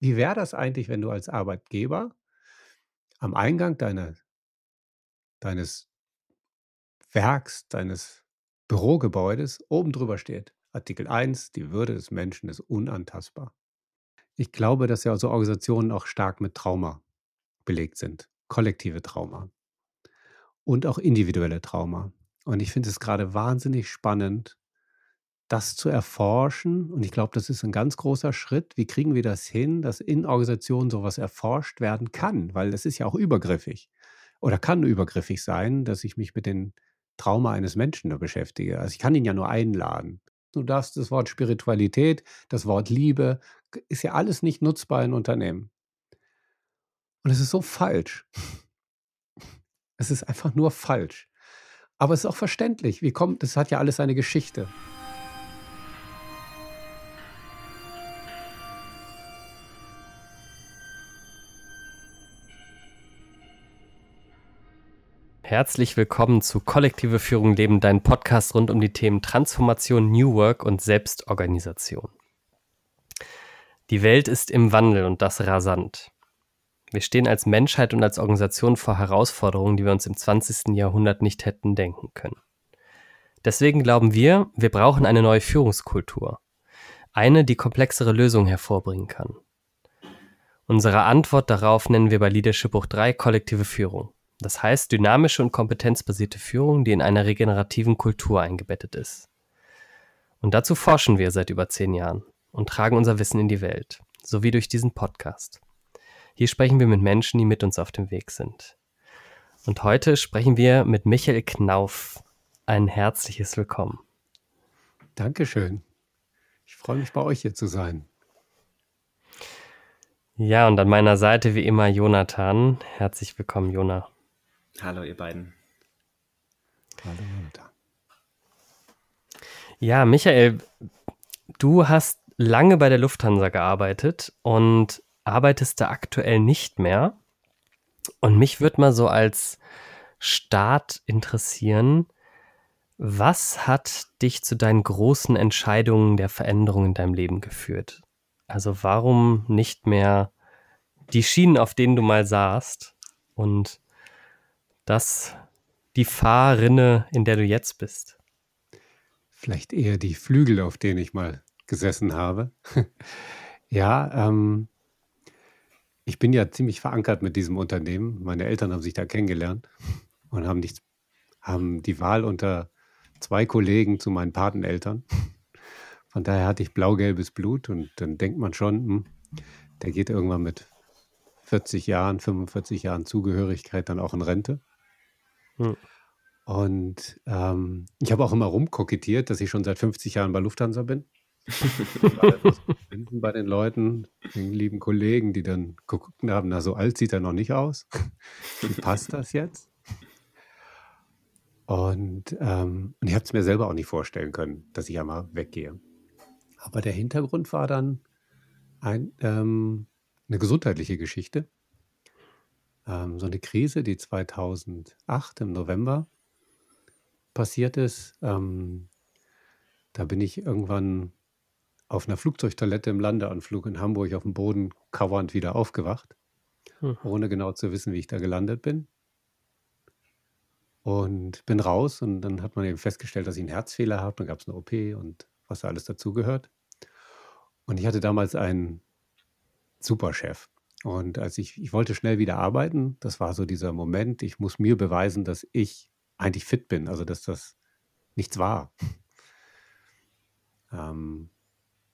wie wäre das eigentlich, wenn du als Arbeitgeber am Eingang deiner, deines Werks, deines Bürogebäudes oben drüber steht? Artikel 1, die Würde des Menschen ist unantastbar. Ich glaube, dass ja so Organisationen auch stark mit Trauma belegt sind, kollektive Trauma und auch individuelle Trauma. Und ich finde es gerade wahnsinnig spannend, das zu erforschen. Und ich glaube, das ist ein ganz großer Schritt. Wie kriegen wir das hin, dass in Organisationen sowas erforscht werden kann? Weil es ist ja auch übergriffig oder kann übergriffig sein, dass ich mich mit dem Trauma eines Menschen beschäftige. Also ich kann ihn ja nur einladen. Du darfst das Wort Spiritualität, das Wort Liebe, ist ja alles nicht nutzbar in Unternehmen. Und es ist so falsch. Es ist einfach nur falsch. Aber es ist auch verständlich. Wie kommt, das hat ja alles eine Geschichte. Herzlich willkommen zu Kollektive Führung Leben, dein Podcast rund um die Themen Transformation, New Work und Selbstorganisation. Die Welt ist im Wandel und das rasant. Wir stehen als Menschheit und als Organisation vor Herausforderungen, die wir uns im 20. Jahrhundert nicht hätten denken können. Deswegen glauben wir, wir brauchen eine neue Führungskultur. Eine, die komplexere Lösungen hervorbringen kann. Unsere Antwort darauf nennen wir bei Leadership Buch 3 kollektive Führung. Das heißt dynamische und kompetenzbasierte Führung, die in einer regenerativen Kultur eingebettet ist. Und dazu forschen wir seit über zehn Jahren und tragen unser Wissen in die Welt, sowie durch diesen Podcast. Hier sprechen wir mit Menschen, die mit uns auf dem Weg sind. Und heute sprechen wir mit Michael Knauf. Ein herzliches Willkommen. Dankeschön. Ich freue mich, bei euch hier zu sein. Ja, und an meiner Seite wie immer Jonathan. Herzlich willkommen, Jonah. Hallo, ihr beiden. Hallo, Jonathan. Ja, Michael, du hast lange bei der Lufthansa gearbeitet und arbeitest da aktuell nicht mehr. Und mich würde mal so als Start interessieren, was hat dich zu deinen großen Entscheidungen der Veränderung in deinem Leben geführt? Also warum nicht mehr die Schienen, auf denen du mal saßt und das die Fahrrinne, in der du jetzt bist? Vielleicht eher die Flügel, auf denen ich mal gesessen habe. ja, ähm, ich bin ja ziemlich verankert mit diesem Unternehmen. Meine Eltern haben sich da kennengelernt und haben, nicht, haben die Wahl unter zwei Kollegen zu meinen Pateneltern. Von daher hatte ich blau-gelbes Blut und dann denkt man schon, hm, der geht irgendwann mit 40 Jahren, 45 Jahren Zugehörigkeit dann auch in Rente. Hm. Und ähm, ich habe auch immer rumkokettiert, dass ich schon seit 50 Jahren bei Lufthansa bin. bei den Leuten, den lieben Kollegen, die dann geguckt haben, na, so alt sieht er noch nicht aus. Wie passt das jetzt? Und, ähm, und ich habe es mir selber auch nicht vorstellen können, dass ich einmal weggehe. Aber der Hintergrund war dann ein, ähm, eine gesundheitliche Geschichte ähm, so eine Krise, die 2008 im November passiert ist. Ähm, da bin ich irgendwann auf einer Flugzeugtoilette im Landeanflug in Hamburg auf dem Boden kauernd wieder aufgewacht, hm. ohne genau zu wissen, wie ich da gelandet bin. Und bin raus und dann hat man eben festgestellt, dass ich einen Herzfehler habe. Dann gab es eine OP und was da alles dazugehört. Und ich hatte damals einen Superchef. Und als ich, ich wollte schnell wieder arbeiten, das war so dieser Moment, ich muss mir beweisen, dass ich eigentlich fit bin, also dass das nichts war. Ähm,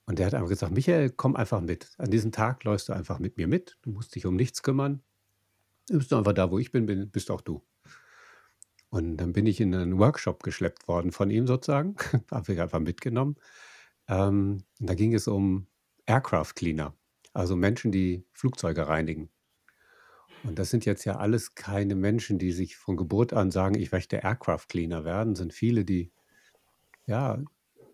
und der hat einfach gesagt, Michael, komm einfach mit. An diesem Tag läufst du einfach mit mir mit. Du musst dich um nichts kümmern. Du bist einfach da, wo ich bin, bin bist auch du. Und dann bin ich in einen Workshop geschleppt worden von ihm sozusagen. Habe ich einfach mitgenommen. Ähm, da ging es um Aircraft Cleaner. Also Menschen, die Flugzeuge reinigen. Und das sind jetzt ja alles keine Menschen, die sich von Geburt an sagen, ich möchte Aircraft Cleaner werden, sind viele, die ja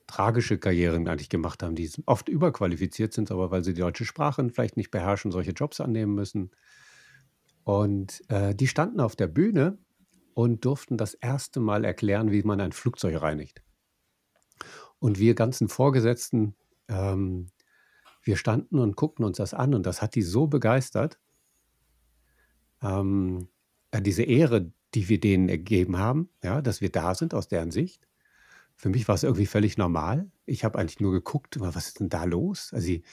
tragische Karrieren eigentlich gemacht haben, die oft überqualifiziert sind, aber weil sie die deutsche Sprache vielleicht nicht beherrschen, solche Jobs annehmen müssen. Und äh, die standen auf der Bühne und durften das erste Mal erklären, wie man ein Flugzeug reinigt. Und wir ganzen Vorgesetzten ähm, wir standen und guckten uns das an und das hat die so begeistert. Ähm, äh, diese Ehre, die wir denen ergeben haben, ja, dass wir da sind aus deren Sicht. Für mich war es irgendwie völlig normal. Ich habe eigentlich nur geguckt, was ist denn da los? Also die,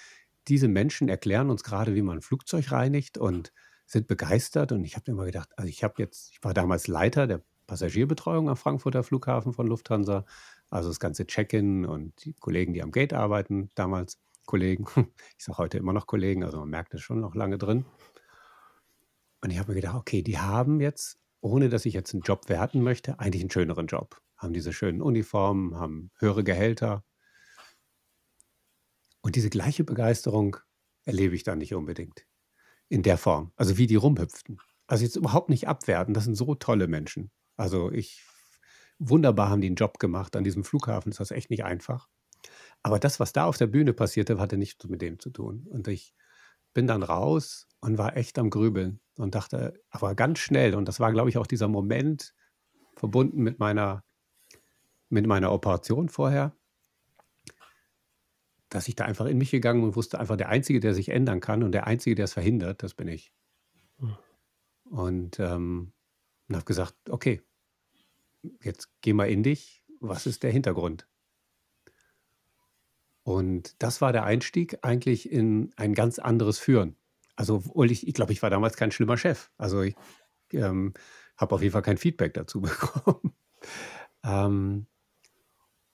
diese Menschen erklären uns gerade, wie man ein Flugzeug reinigt und sind begeistert. Und ich habe immer gedacht, also ich habe jetzt, ich war damals Leiter der Passagierbetreuung am Frankfurter Flughafen von Lufthansa. Also das ganze Check-in und die Kollegen, die am Gate arbeiten, damals Kollegen. Ich sage heute immer noch Kollegen, also man merkt es schon noch lange drin. Und ich habe mir gedacht, okay, die haben jetzt, ohne dass ich jetzt einen Job werten möchte, eigentlich einen schöneren Job. Haben diese schönen Uniformen, haben höhere Gehälter. Und diese gleiche Begeisterung erlebe ich dann nicht unbedingt in der Form. Also wie die rumhüpften. Also jetzt überhaupt nicht abwerten, das sind so tolle Menschen. Also ich, wunderbar haben die einen Job gemacht. An diesem Flughafen ist das echt nicht einfach. Aber das, was da auf der Bühne passierte, hatte nichts mit dem zu tun. Und ich bin dann raus und war echt am Grübeln und dachte, aber ganz schnell, und das war, glaube ich, auch dieser Moment verbunden mit meiner, mit meiner Operation vorher, dass ich da einfach in mich gegangen und wusste einfach, der Einzige, der sich ändern kann und der Einzige, der es verhindert, das bin ich. Hm. Und, ähm, und habe gesagt, okay, jetzt geh mal in dich, was ist der Hintergrund? Und das war der Einstieg eigentlich in ein ganz anderes Führen. Also, obwohl ich, ich glaube, ich war damals kein schlimmer Chef. Also ich ähm, habe auf jeden Fall kein Feedback dazu bekommen. ähm,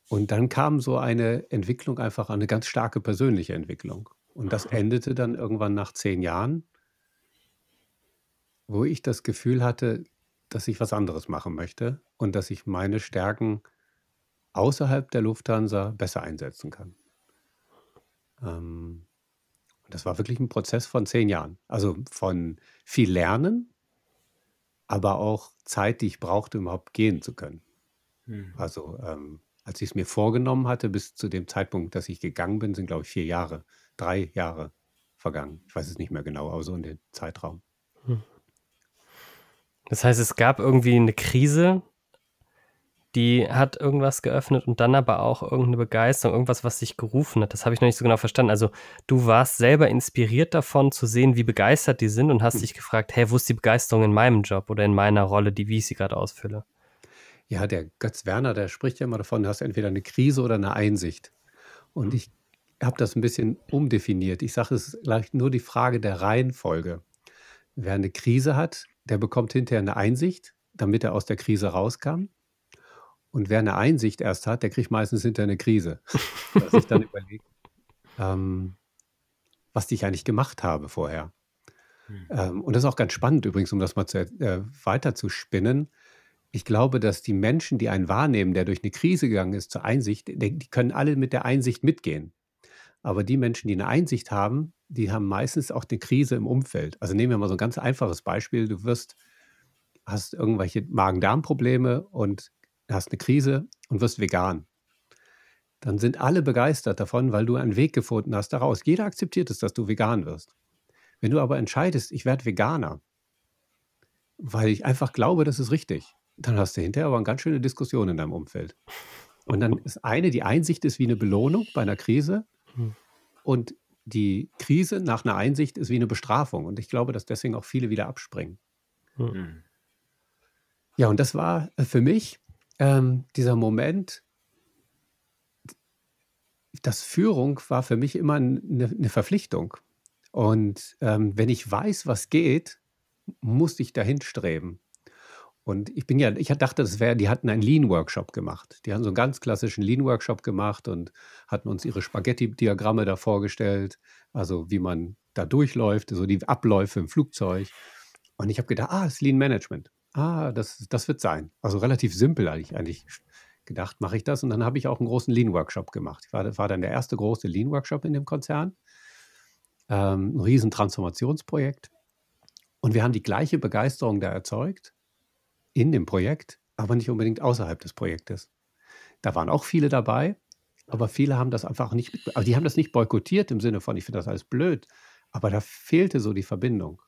und dann kam so eine Entwicklung einfach eine ganz starke persönliche Entwicklung. Und das endete dann irgendwann nach zehn Jahren, wo ich das Gefühl hatte, dass ich was anderes machen möchte und dass ich meine Stärken außerhalb der Lufthansa besser einsetzen kann. Ähm, und das war wirklich ein Prozess von zehn Jahren. Also von viel Lernen, aber auch Zeit, die ich brauchte, um überhaupt gehen zu können. Mhm. Also ähm, als ich es mir vorgenommen hatte, bis zu dem Zeitpunkt, dass ich gegangen bin, sind, glaube ich, vier Jahre, drei Jahre vergangen. Ich weiß es nicht mehr genau, aber so in dem Zeitraum. Hm. Das heißt, es gab irgendwie eine Krise, die hat irgendwas geöffnet und dann aber auch irgendeine Begeisterung, irgendwas, was dich gerufen hat. Das habe ich noch nicht so genau verstanden. Also du warst selber inspiriert davon zu sehen, wie begeistert die sind und hast mhm. dich gefragt, hey, wo ist die Begeisterung in meinem Job oder in meiner Rolle, die wie ich sie gerade ausfülle? Ja, der Götz Werner, der spricht ja immer davon, du hast entweder eine Krise oder eine Einsicht. Und ich habe das ein bisschen umdefiniert. Ich sage, es ist vielleicht nur die Frage der Reihenfolge. Wer eine Krise hat, der bekommt hinterher eine Einsicht, damit er aus der Krise rauskam. Und wer eine Einsicht erst hat, der kriegt meistens hinter eine Krise. Dass ich dann überlege, ähm, was ich eigentlich gemacht habe vorher. Mhm. Ähm, und das ist auch ganz spannend übrigens, um das mal zu, äh, weiter zu spinnen. Ich glaube, dass die Menschen, die einen wahrnehmen, der durch eine Krise gegangen ist, zur Einsicht, die, die können alle mit der Einsicht mitgehen. Aber die Menschen, die eine Einsicht haben, die haben meistens auch eine Krise im Umfeld. Also nehmen wir mal so ein ganz einfaches Beispiel. Du wirst, hast irgendwelche Magen-Darm-Probleme und hast eine Krise und wirst vegan. Dann sind alle begeistert davon, weil du einen Weg gefunden hast daraus. Jeder akzeptiert es, dass du vegan wirst. Wenn du aber entscheidest, ich werde Veganer, weil ich einfach glaube, das ist richtig, dann hast du hinterher aber eine ganz schöne Diskussion in deinem Umfeld. Und dann ist eine, die Einsicht ist wie eine Belohnung bei einer Krise hm. und die Krise nach einer Einsicht ist wie eine Bestrafung. Und ich glaube, dass deswegen auch viele wieder abspringen. Hm. Ja, und das war für mich ähm, dieser Moment, das Führung war für mich immer eine, eine Verpflichtung. Und ähm, wenn ich weiß, was geht, muss ich dahin streben. Und ich bin ja, ich dachte, das wäre, die hatten einen Lean-Workshop gemacht. Die haben so einen ganz klassischen Lean-Workshop gemacht und hatten uns ihre Spaghetti-Diagramme da vorgestellt, also wie man da durchläuft, so die Abläufe im Flugzeug. Und ich habe gedacht, ah, das ist Lean Management ah, das, das wird sein. Also relativ simpel eigentlich, eigentlich gedacht, mache ich das. Und dann habe ich auch einen großen Lean-Workshop gemacht. Ich war, war dann der erste große Lean-Workshop in dem Konzern. Ähm, ein riesen Transformationsprojekt. Und wir haben die gleiche Begeisterung da erzeugt in dem Projekt, aber nicht unbedingt außerhalb des Projektes. Da waren auch viele dabei, aber viele haben das einfach nicht, aber die haben das nicht boykottiert im Sinne von, ich finde das alles blöd, aber da fehlte so die Verbindung.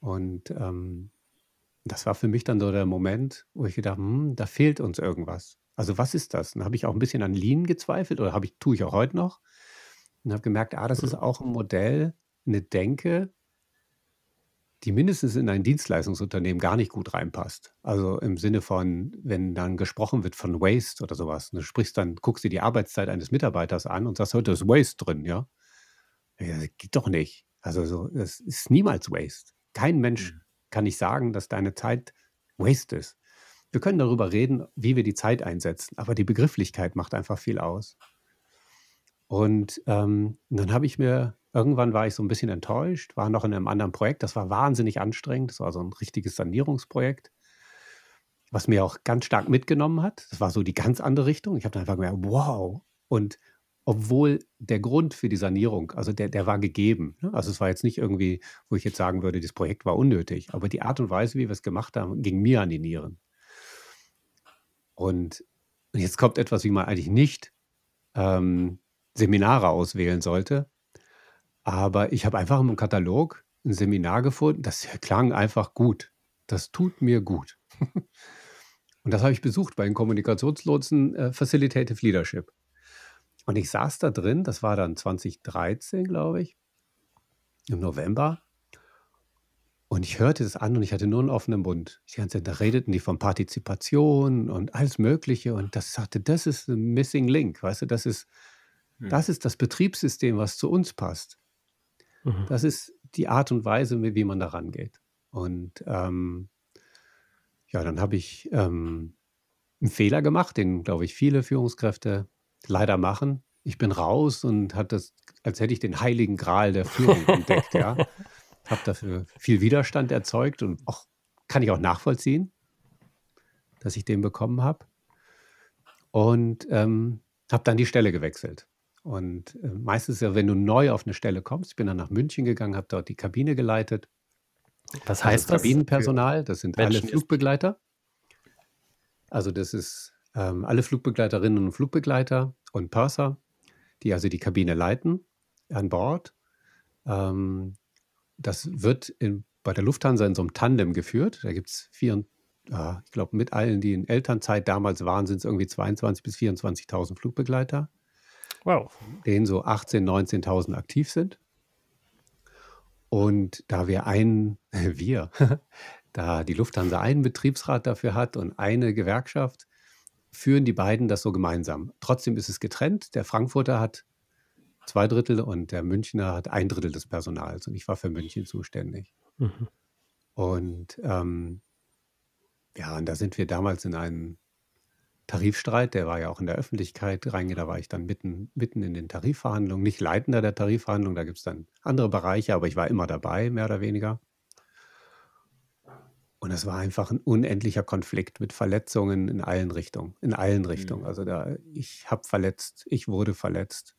Und ähm, das war für mich dann so der Moment, wo ich gedacht, hm, da fehlt uns irgendwas. Also was ist das? Dann habe ich auch ein bisschen an Lean gezweifelt oder habe ich, tue ich auch heute noch. und habe gemerkt, ah, das ist auch ein Modell, eine Denke, die mindestens in ein Dienstleistungsunternehmen gar nicht gut reinpasst. Also im Sinne von, wenn dann gesprochen wird von Waste oder sowas, du sprichst dann, guckst dir die Arbeitszeit eines Mitarbeiters an und sagst, heute ist Waste drin, ja? Ja, das geht doch nicht. Also so, das ist niemals Waste. Kein Mensch Mhm. Kann nicht sagen, dass deine Zeit Waste ist. Wir können darüber reden, wie wir die Zeit einsetzen, aber die Begrifflichkeit macht einfach viel aus. Und ähm, dann habe ich mir, irgendwann war ich so ein bisschen enttäuscht, war noch in einem anderen Projekt, das war wahnsinnig anstrengend, das war so ein richtiges Sanierungsprojekt, was mir auch ganz stark mitgenommen hat. Das war so die ganz andere Richtung. Ich habe dann einfach gemerkt, wow. Und obwohl der Grund für die Sanierung, also der, der war gegeben. Ne? Also es war jetzt nicht irgendwie, wo ich jetzt sagen würde, das Projekt war unnötig, aber die Art und Weise, wie wir es gemacht haben, ging mir an die Nieren. Und jetzt kommt etwas, wie man eigentlich nicht ähm, Seminare auswählen sollte. Aber ich habe einfach im Katalog ein Seminar gefunden, das klang einfach gut. Das tut mir gut. Und das habe ich besucht bei den Kommunikationslotsen äh, Facilitative Leadership. Und ich saß da drin, das war dann 2013, glaube ich, im November. Und ich hörte das an und ich hatte nur einen offenen Mund. Die ganze Zeit, da redeten die von Partizipation und alles Mögliche. Und das sagte, das ist ein Missing Link, weißt du, das ist, Hm. das ist das Betriebssystem, was zu uns passt. Mhm. Das ist die Art und Weise, wie wie man da rangeht. Und ähm, ja, dann habe ich ähm, einen Fehler gemacht, den, glaube ich, viele Führungskräfte leider machen. Ich bin raus und hatte das, als hätte ich den heiligen Gral der Führung entdeckt, ja. Habe dafür viel Widerstand erzeugt und auch, kann ich auch nachvollziehen, dass ich den bekommen habe. Und ähm, habe dann die Stelle gewechselt. Und äh, meistens ja, wenn du neu auf eine Stelle kommst, ich bin dann nach München gegangen, habe dort die Kabine geleitet. Was Also heißt das? Kabinenpersonal, das sind alle Menschen, die- Flugbegleiter. Also das ist ähm, alle Flugbegleiterinnen und Flugbegleiter und Purser, die also die Kabine leiten an Bord. Ähm, das wird in, bei der Lufthansa in so einem Tandem geführt. Da gibt es vier, ah, ich glaube, mit allen, die in Elternzeit damals waren, sind es irgendwie 22.000 bis 24.000 Flugbegleiter Wow. denen so 18.000, 19.000 aktiv sind. Und da wir einen, wir, da die Lufthansa einen Betriebsrat dafür hat und eine Gewerkschaft, führen die beiden das so gemeinsam. Trotzdem ist es getrennt. Der Frankfurter hat zwei Drittel und der Münchner hat ein Drittel des Personals. Und ich war für München zuständig. Mhm. Und ähm, ja, und da sind wir damals in einen Tarifstreit, der war ja auch in der Öffentlichkeit reingegangen, da war ich dann mitten, mitten in den Tarifverhandlungen, nicht Leitender der Tarifverhandlungen, da gibt es dann andere Bereiche, aber ich war immer dabei, mehr oder weniger. Und es war einfach ein unendlicher Konflikt mit Verletzungen in allen Richtungen, in allen Richtungen. Mhm. Also da, ich habe verletzt, ich wurde verletzt.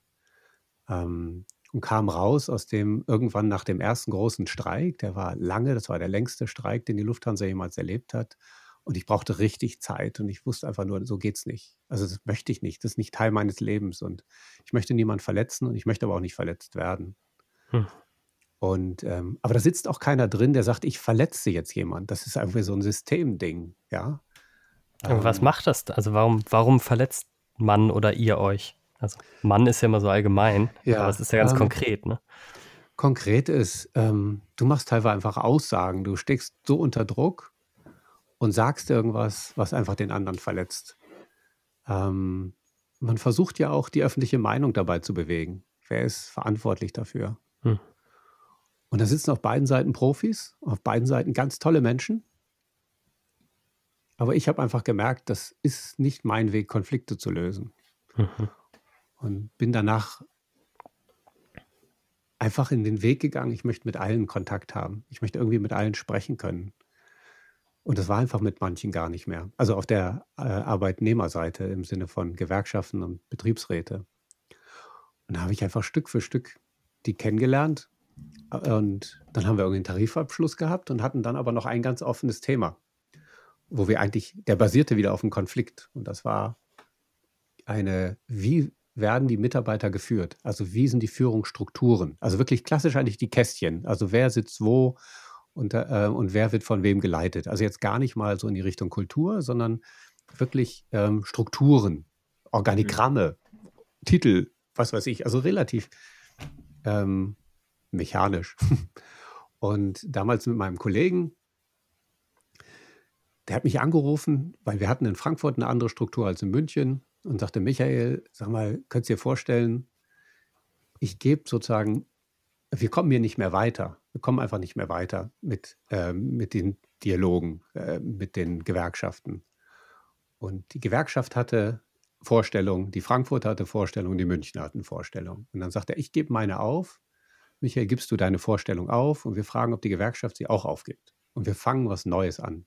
Ähm, und kam raus aus dem, irgendwann nach dem ersten großen Streik, der war lange, das war der längste Streik, den die Lufthansa jemals erlebt hat. Und ich brauchte richtig Zeit und ich wusste einfach nur, so geht's nicht. Also das möchte ich nicht. Das ist nicht Teil meines Lebens und ich möchte niemanden verletzen und ich möchte aber auch nicht verletzt werden. Hm. Und ähm, aber da sitzt auch keiner drin, der sagt, ich verletze jetzt jemand. Das ist einfach so ein Systemding, ja. Aber was Ähm, macht das? Also warum, warum verletzt Mann oder ihr euch? Also Mann ist ja immer so allgemein, Ja, aber es ist ja ganz ähm, konkret, ne? Konkret ist, ähm, du machst teilweise einfach Aussagen. Du steckst so unter Druck und sagst irgendwas, was einfach den anderen verletzt. Ähm, man versucht ja auch, die öffentliche Meinung dabei zu bewegen. Wer ist verantwortlich dafür? Hm. Und da sitzen auf beiden Seiten Profis, auf beiden Seiten ganz tolle Menschen. Aber ich habe einfach gemerkt, das ist nicht mein Weg, Konflikte zu lösen. Mhm. Und bin danach einfach in den Weg gegangen, ich möchte mit allen Kontakt haben. Ich möchte irgendwie mit allen sprechen können. Und das war einfach mit manchen gar nicht mehr. Also auf der äh, Arbeitnehmerseite im Sinne von Gewerkschaften und Betriebsräte. Und da habe ich einfach Stück für Stück die kennengelernt. Und dann haben wir irgendwie einen Tarifabschluss gehabt und hatten dann aber noch ein ganz offenes Thema, wo wir eigentlich, der basierte wieder auf einem Konflikt. Und das war eine, wie werden die Mitarbeiter geführt? Also wie sind die Führungsstrukturen? Also wirklich klassisch eigentlich die Kästchen. Also wer sitzt wo und, äh, und wer wird von wem geleitet? Also jetzt gar nicht mal so in die Richtung Kultur, sondern wirklich ähm, Strukturen, Organigramme, Titel, was weiß ich, also relativ ähm, mechanisch. Und damals mit meinem Kollegen, der hat mich angerufen, weil wir hatten in Frankfurt eine andere Struktur als in München und sagte, Michael, sag mal, könntest du dir vorstellen, ich gebe sozusagen, wir kommen hier nicht mehr weiter. Wir kommen einfach nicht mehr weiter mit, äh, mit den Dialogen, äh, mit den Gewerkschaften. Und die Gewerkschaft hatte Vorstellungen, die Frankfurt hatte Vorstellungen, die München hatten Vorstellungen. Und dann sagt er, ich gebe meine auf. Michael, gibst du deine Vorstellung auf? Und wir fragen, ob die Gewerkschaft sie auch aufgibt. Und wir fangen was Neues an.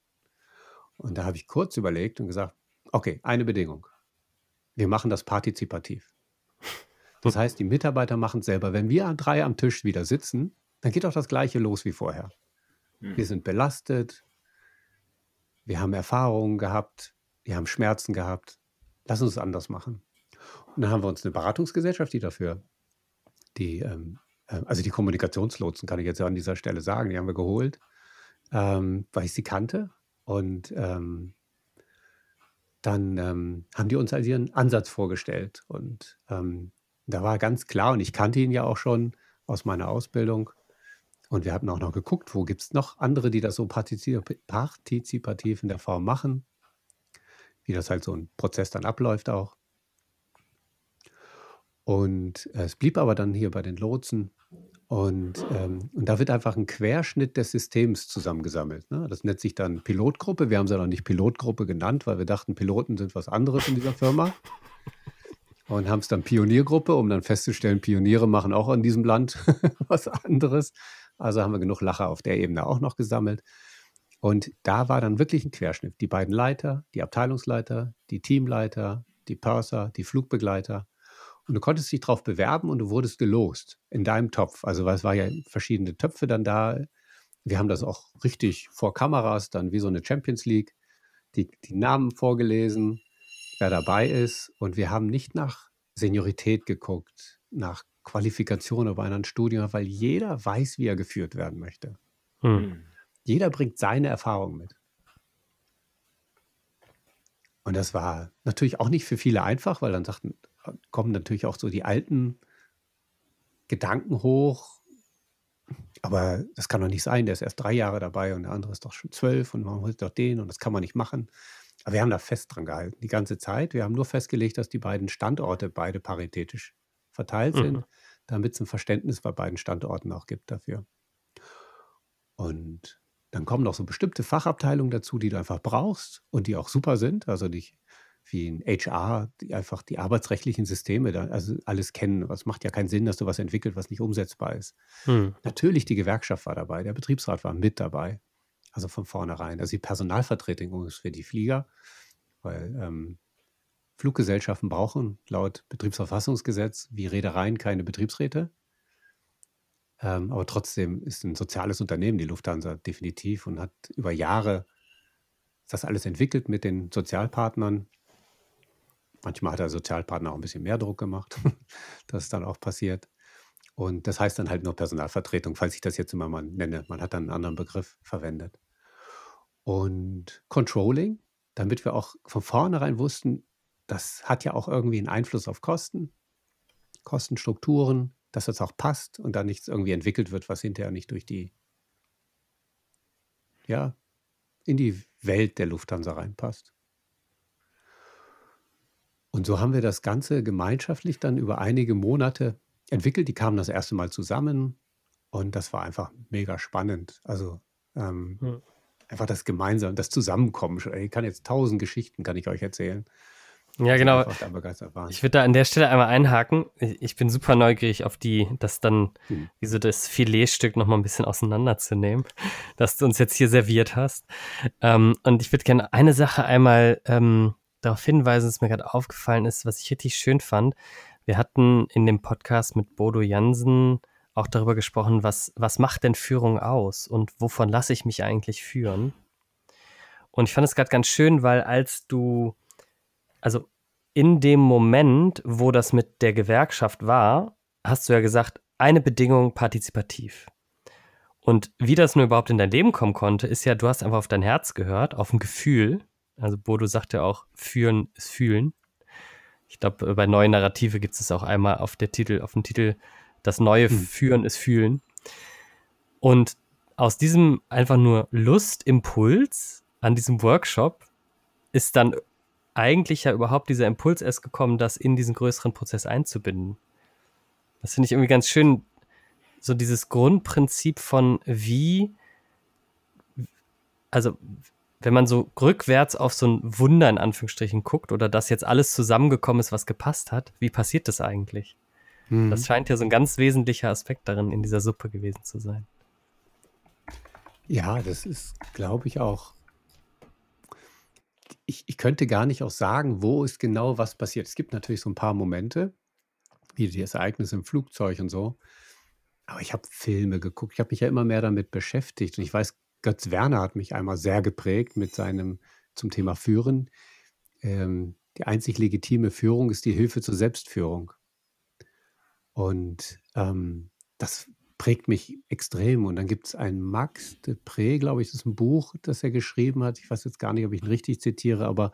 Und da habe ich kurz überlegt und gesagt, okay, eine Bedingung. Wir machen das partizipativ. Das heißt, die Mitarbeiter machen es selber. Wenn wir drei am Tisch wieder sitzen, dann geht auch das Gleiche los wie vorher. Wir hm. sind belastet, wir haben Erfahrungen gehabt, wir haben Schmerzen gehabt. Lass uns es anders machen. Und dann haben wir uns eine Beratungsgesellschaft, die dafür, die, ähm, äh, also die Kommunikationslotsen kann ich jetzt an dieser Stelle sagen, die haben wir geholt, ähm, weil ich sie kannte. Und ähm, dann ähm, haben die uns also ihren Ansatz vorgestellt. Und ähm, da war ganz klar, und ich kannte ihn ja auch schon aus meiner Ausbildung. Und wir hatten auch noch geguckt, wo gibt es noch andere, die das so partizipativ in der Form machen, wie das halt so ein Prozess dann abläuft auch. Und es blieb aber dann hier bei den Lotsen. Und, ähm, und da wird einfach ein Querschnitt des Systems zusammengesammelt. Ne? Das nennt sich dann Pilotgruppe. Wir haben sie noch nicht Pilotgruppe genannt, weil wir dachten, Piloten sind was anderes in dieser Firma und haben es dann Pioniergruppe, um dann festzustellen, Pioniere machen auch in diesem Land was anderes. Also haben wir genug Lacher auf der Ebene auch noch gesammelt. Und da war dann wirklich ein Querschnitt. Die beiden Leiter, die Abteilungsleiter, die Teamleiter, die Purser, die Flugbegleiter. Und du konntest dich darauf bewerben und du wurdest gelost in deinem Topf. Also es war ja verschiedene Töpfe dann da. Wir haben das auch richtig vor Kameras, dann wie so eine Champions League, die, die Namen vorgelesen, wer dabei ist. Und wir haben nicht nach Seniorität geguckt, nach Qualifikation oder einem Studium, weil jeder weiß, wie er geführt werden möchte. Hm. hm. Jeder bringt seine Erfahrung mit. Und das war natürlich auch nicht für viele einfach, weil dann sagten, kommen natürlich auch so die alten Gedanken hoch. Aber das kann doch nicht sein, der ist erst drei Jahre dabei und der andere ist doch schon zwölf und man holt doch den und das kann man nicht machen. Aber wir haben da fest dran gehalten, die ganze Zeit. Wir haben nur festgelegt, dass die beiden Standorte beide paritätisch verteilt sind, mhm. damit es ein Verständnis bei beiden Standorten auch gibt dafür. Und dann kommen noch so bestimmte Fachabteilungen dazu, die du einfach brauchst und die auch super sind. Also nicht wie in HR, die einfach die arbeitsrechtlichen Systeme da, also alles kennen. Es macht ja keinen Sinn, dass du was entwickelt, was nicht umsetzbar ist. Hm. Natürlich, die Gewerkschaft war dabei, der Betriebsrat war mit dabei. Also von vornherein. Also die Personalvertretung ist für die Flieger, weil ähm, Fluggesellschaften brauchen laut Betriebsverfassungsgesetz wie Reedereien keine Betriebsräte. Ähm, aber trotzdem ist ein soziales Unternehmen die Lufthansa definitiv und hat über Jahre das alles entwickelt mit den Sozialpartnern. Manchmal hat der Sozialpartner auch ein bisschen mehr Druck gemacht, dass es dann auch passiert. Und das heißt dann halt nur Personalvertretung, falls ich das jetzt immer mal nenne. Man hat dann einen anderen Begriff verwendet. Und Controlling, damit wir auch von vornherein wussten, das hat ja auch irgendwie einen Einfluss auf Kosten, Kostenstrukturen, dass das auch passt und da nichts irgendwie entwickelt wird, was hinterher nicht durch die, ja, in die Welt der Lufthansa reinpasst. Und so haben wir das Ganze gemeinschaftlich dann über einige Monate entwickelt. Die kamen das erste Mal zusammen und das war einfach mega spannend. Also ähm, ja. einfach das Gemeinsame, das Zusammenkommen. Ich kann jetzt tausend Geschichten, kann ich euch erzählen. Ja, genau. Ich würde da an der Stelle einmal einhaken. Ich bin super neugierig auf die, das dann, hm. wie so das Filetstück nochmal ein bisschen auseinanderzunehmen, das du uns jetzt hier serviert hast. Ähm, und ich würde gerne eine Sache einmal ähm, darauf hinweisen, was mir gerade aufgefallen ist, was ich richtig schön fand. Wir hatten in dem Podcast mit Bodo Jansen auch darüber gesprochen, was, was macht denn Führung aus und wovon lasse ich mich eigentlich führen? Und ich fand es gerade ganz schön, weil als du, also in dem Moment, wo das mit der Gewerkschaft war, hast du ja gesagt, eine Bedingung partizipativ. Und wie das nur überhaupt in dein Leben kommen konnte, ist ja, du hast einfach auf dein Herz gehört, auf ein Gefühl. Also Bodo sagt ja auch, führen ist fühlen. Ich glaube, äh, bei neuen Narrative gibt es auch einmal auf der Titel, auf dem Titel, das neue hm. Führen ist Fühlen. Und aus diesem einfach nur Lustimpuls an diesem Workshop ist dann eigentlich ja überhaupt dieser Impuls erst gekommen, das in diesen größeren Prozess einzubinden. Das finde ich irgendwie ganz schön, so dieses Grundprinzip von wie, also wenn man so rückwärts auf so ein Wunder in Anführungsstrichen guckt oder dass jetzt alles zusammengekommen ist, was gepasst hat, wie passiert das eigentlich? Mhm. Das scheint ja so ein ganz wesentlicher Aspekt darin in dieser Suppe gewesen zu sein. Ja, das ist, glaube ich, auch. Ich, ich könnte gar nicht auch sagen, wo ist genau was passiert. Es gibt natürlich so ein paar Momente, wie das Ereignis im Flugzeug und so. Aber ich habe Filme geguckt. Ich habe mich ja immer mehr damit beschäftigt. Und ich weiß, Götz Werner hat mich einmal sehr geprägt mit seinem zum Thema Führen. Ähm, die einzig legitime Führung ist die Hilfe zur Selbstführung. Und ähm, das prägt mich extrem. Und dann gibt es ein Max de Pré, glaube ich, das ist ein Buch, das er geschrieben hat. Ich weiß jetzt gar nicht, ob ich ihn richtig zitiere, aber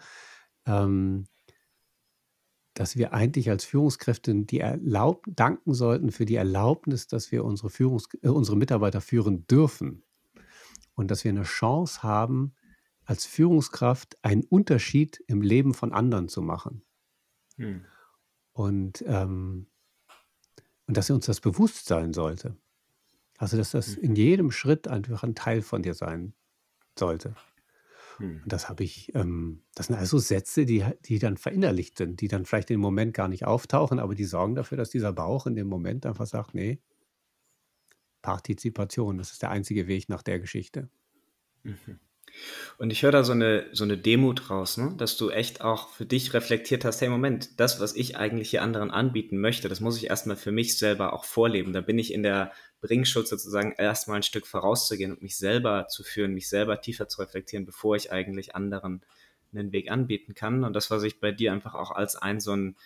ähm, dass wir eigentlich als Führungskräfte die Erlaub danken sollten für die Erlaubnis, dass wir unsere, Führungs äh, unsere Mitarbeiter führen dürfen. Und dass wir eine Chance haben, als Führungskraft einen Unterschied im Leben von anderen zu machen. Hm. Und, ähm, und dass uns das bewusst sein sollte. Also, dass das mhm. in jedem Schritt einfach ein Teil von dir sein sollte. Mhm. Und das habe ich, ähm, das sind also Sätze, die, die dann verinnerlicht sind, die dann vielleicht im Moment gar nicht auftauchen, aber die sorgen dafür, dass dieser Bauch in dem Moment einfach sagt, nee, Partizipation, das ist der einzige Weg nach der Geschichte. Mhm. Und ich höre da so eine, so eine Demut raus, ne? dass du echt auch für dich reflektiert hast, hey Moment, das, was ich eigentlich hier anderen anbieten möchte, das muss ich erstmal für mich selber auch vorleben. Da bin ich in der Bringschuld sozusagen erstmal ein Stück vorauszugehen und mich selber zu führen, mich selber tiefer zu reflektieren, bevor ich eigentlich anderen einen Weg anbieten kann. Und das, was ich bei dir einfach auch als ein so ein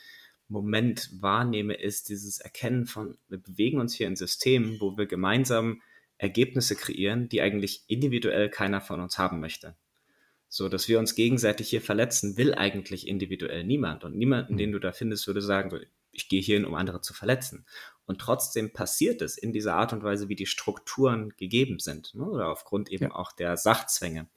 Moment wahrnehme, ist dieses Erkennen von, wir bewegen uns hier in Systemen, wo wir gemeinsam Ergebnisse kreieren, die eigentlich individuell keiner von uns haben möchte. So, dass wir uns gegenseitig hier verletzen, will eigentlich individuell niemand. Und niemanden, den du da findest, würde sagen, ich gehe hierhin, um andere zu verletzen. Und trotzdem passiert es in dieser Art und Weise, wie die Strukturen gegeben sind, ne? oder aufgrund eben ja. auch der Sachzwänge.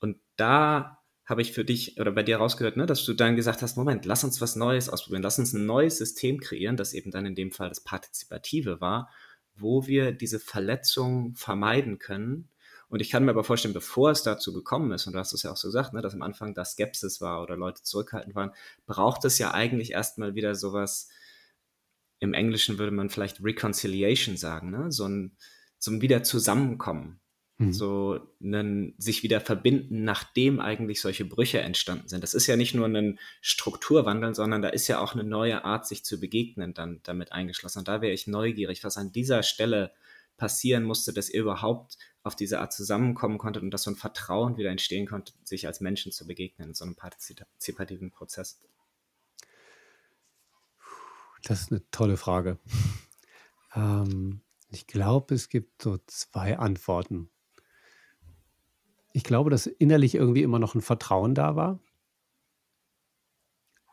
Und da habe ich für dich oder bei dir rausgehört, ne, dass du dann gesagt hast, Moment, lass uns was Neues ausprobieren, lass uns ein neues System kreieren, das eben dann in dem Fall das Partizipative war, wo wir diese Verletzung vermeiden können. Und ich kann mir aber vorstellen, bevor es dazu gekommen ist, und du hast es ja auch so gesagt, ne, dass am Anfang da Skepsis war oder Leute zurückhaltend waren, braucht es ja eigentlich erstmal wieder sowas, im Englischen würde man vielleicht Reconciliation sagen, ne? so, ein, so ein Wiederzusammenkommen. Mhm. So einen, sich wieder verbinden, nachdem eigentlich solche Brüche entstanden sind. Das ist ja nicht nur ein Strukturwandel, sondern da ist ja auch eine neue Art, sich zu begegnen, dann damit eingeschlossen. Und da wäre ich neugierig, was an dieser Stelle passieren musste, dass ihr überhaupt auf diese Art zusammenkommen konntet und dass so ein Vertrauen wieder entstehen konnte, sich als Menschen zu begegnen in so einem partizipativen Prozess. Das ist eine tolle Frage. Ähm, ich glaube, es gibt so zwei Antworten. Ich glaube, dass innerlich irgendwie immer noch ein Vertrauen da war.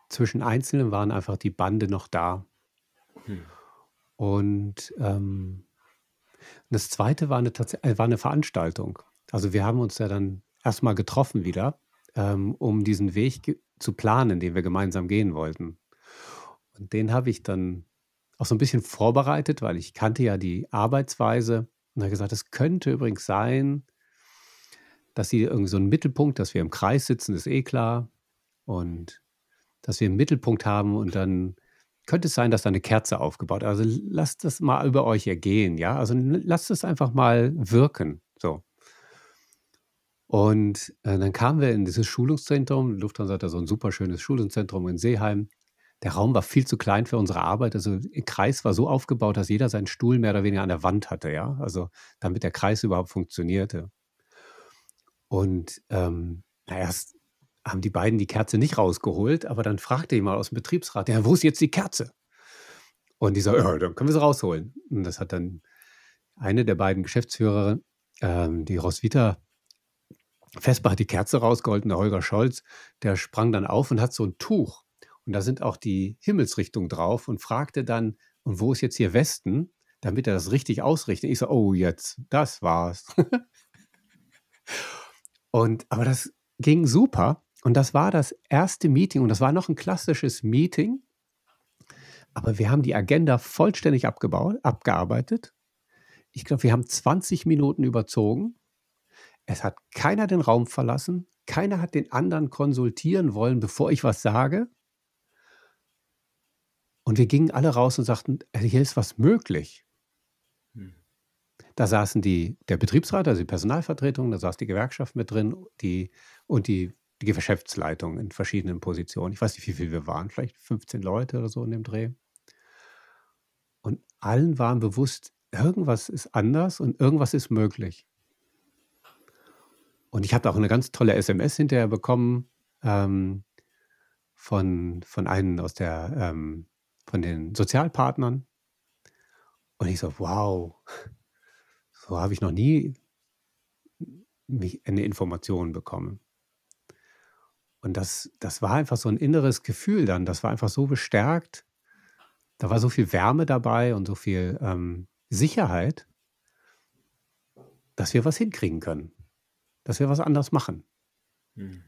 Zwischen Einzelnen waren einfach die Bande noch da. Hm. Und ähm, das zweite war eine, äh, war eine Veranstaltung. Also wir haben uns ja dann erstmal getroffen wieder, ähm, um diesen Weg zu planen, den wir gemeinsam gehen wollten. Und den habe ich dann auch so ein bisschen vorbereitet, weil ich kannte ja die Arbeitsweise und habe gesagt, es könnte übrigens sein, dass sie irgendwie so einen Mittelpunkt, dass wir im Kreis sitzen, ist eh klar. Und dass wir einen Mittelpunkt haben und dann könnte es sein, dass da eine Kerze aufgebaut Also lasst das mal über euch ergehen, ja. Also lasst es einfach mal wirken. So. Und äh, dann kamen wir in dieses Schulungszentrum. Lufthansa hat da so ein super schönes Schulungszentrum in Seeheim. Der Raum war viel zu klein für unsere Arbeit. Also der Kreis war so aufgebaut, dass jeder seinen Stuhl mehr oder weniger an der Wand hatte, ja. Also damit der Kreis überhaupt funktionierte. Und ähm, na, erst haben die beiden die Kerze nicht rausgeholt, aber dann fragte ich mal aus dem Betriebsrat, ja, wo ist jetzt die Kerze? Und die so, ja, dann können wir sie rausholen. Und das hat dann eine der beiden Geschäftsführer, ähm, die Roswitha Vespa hat die Kerze rausgeholt und der Holger Scholz, der sprang dann auf und hat so ein Tuch Und da sind auch die Himmelsrichtungen drauf und fragte dann, und wo ist jetzt hier Westen, damit er das richtig ausrichtet. Ich so, oh, jetzt, das war's. und, aber das ging super. Und das war das erste Meeting und das war noch ein klassisches Meeting. Aber wir haben die Agenda vollständig abgebaut, abgearbeitet. Ich glaube, wir haben 20 Minuten überzogen. Es hat keiner den Raum verlassen. Keiner hat den anderen konsultieren wollen, bevor ich was sage. Und wir gingen alle raus und sagten, hier ist was möglich. Da saßen die, der Betriebsrat, also die Personalvertretung, da saß die Gewerkschaft mit drin die, und die, die Geschäftsleitung in verschiedenen Positionen. Ich weiß nicht, wie viele wir waren, vielleicht 15 Leute oder so in dem Dreh. Und allen waren bewusst, irgendwas ist anders und irgendwas ist möglich. Und ich habe auch eine ganz tolle SMS hinterher bekommen ähm, von, von einem aus der, ähm, von den Sozialpartnern. Und ich so, wow, so habe ich noch nie eine Information bekommen. Und das, das war einfach so ein inneres Gefühl dann. Das war einfach so bestärkt. Da war so viel Wärme dabei und so viel ähm, Sicherheit, dass wir was hinkriegen können dass wir was anderes machen. Mhm.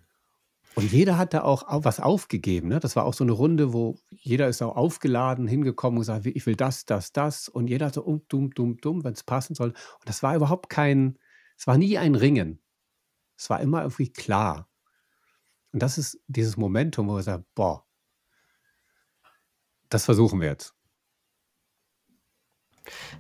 Und jeder hat da auch was aufgegeben. Ne? Das war auch so eine Runde, wo jeder ist auch aufgeladen, hingekommen und gesagt, ich will das, das, das. Und jeder hat so, um, dumm, dumm, dumm, wenn es passen soll. Und das war überhaupt kein, es war nie ein Ringen. Es war immer irgendwie klar. Und das ist dieses Momentum, wo wir sagen, boah, das versuchen wir jetzt.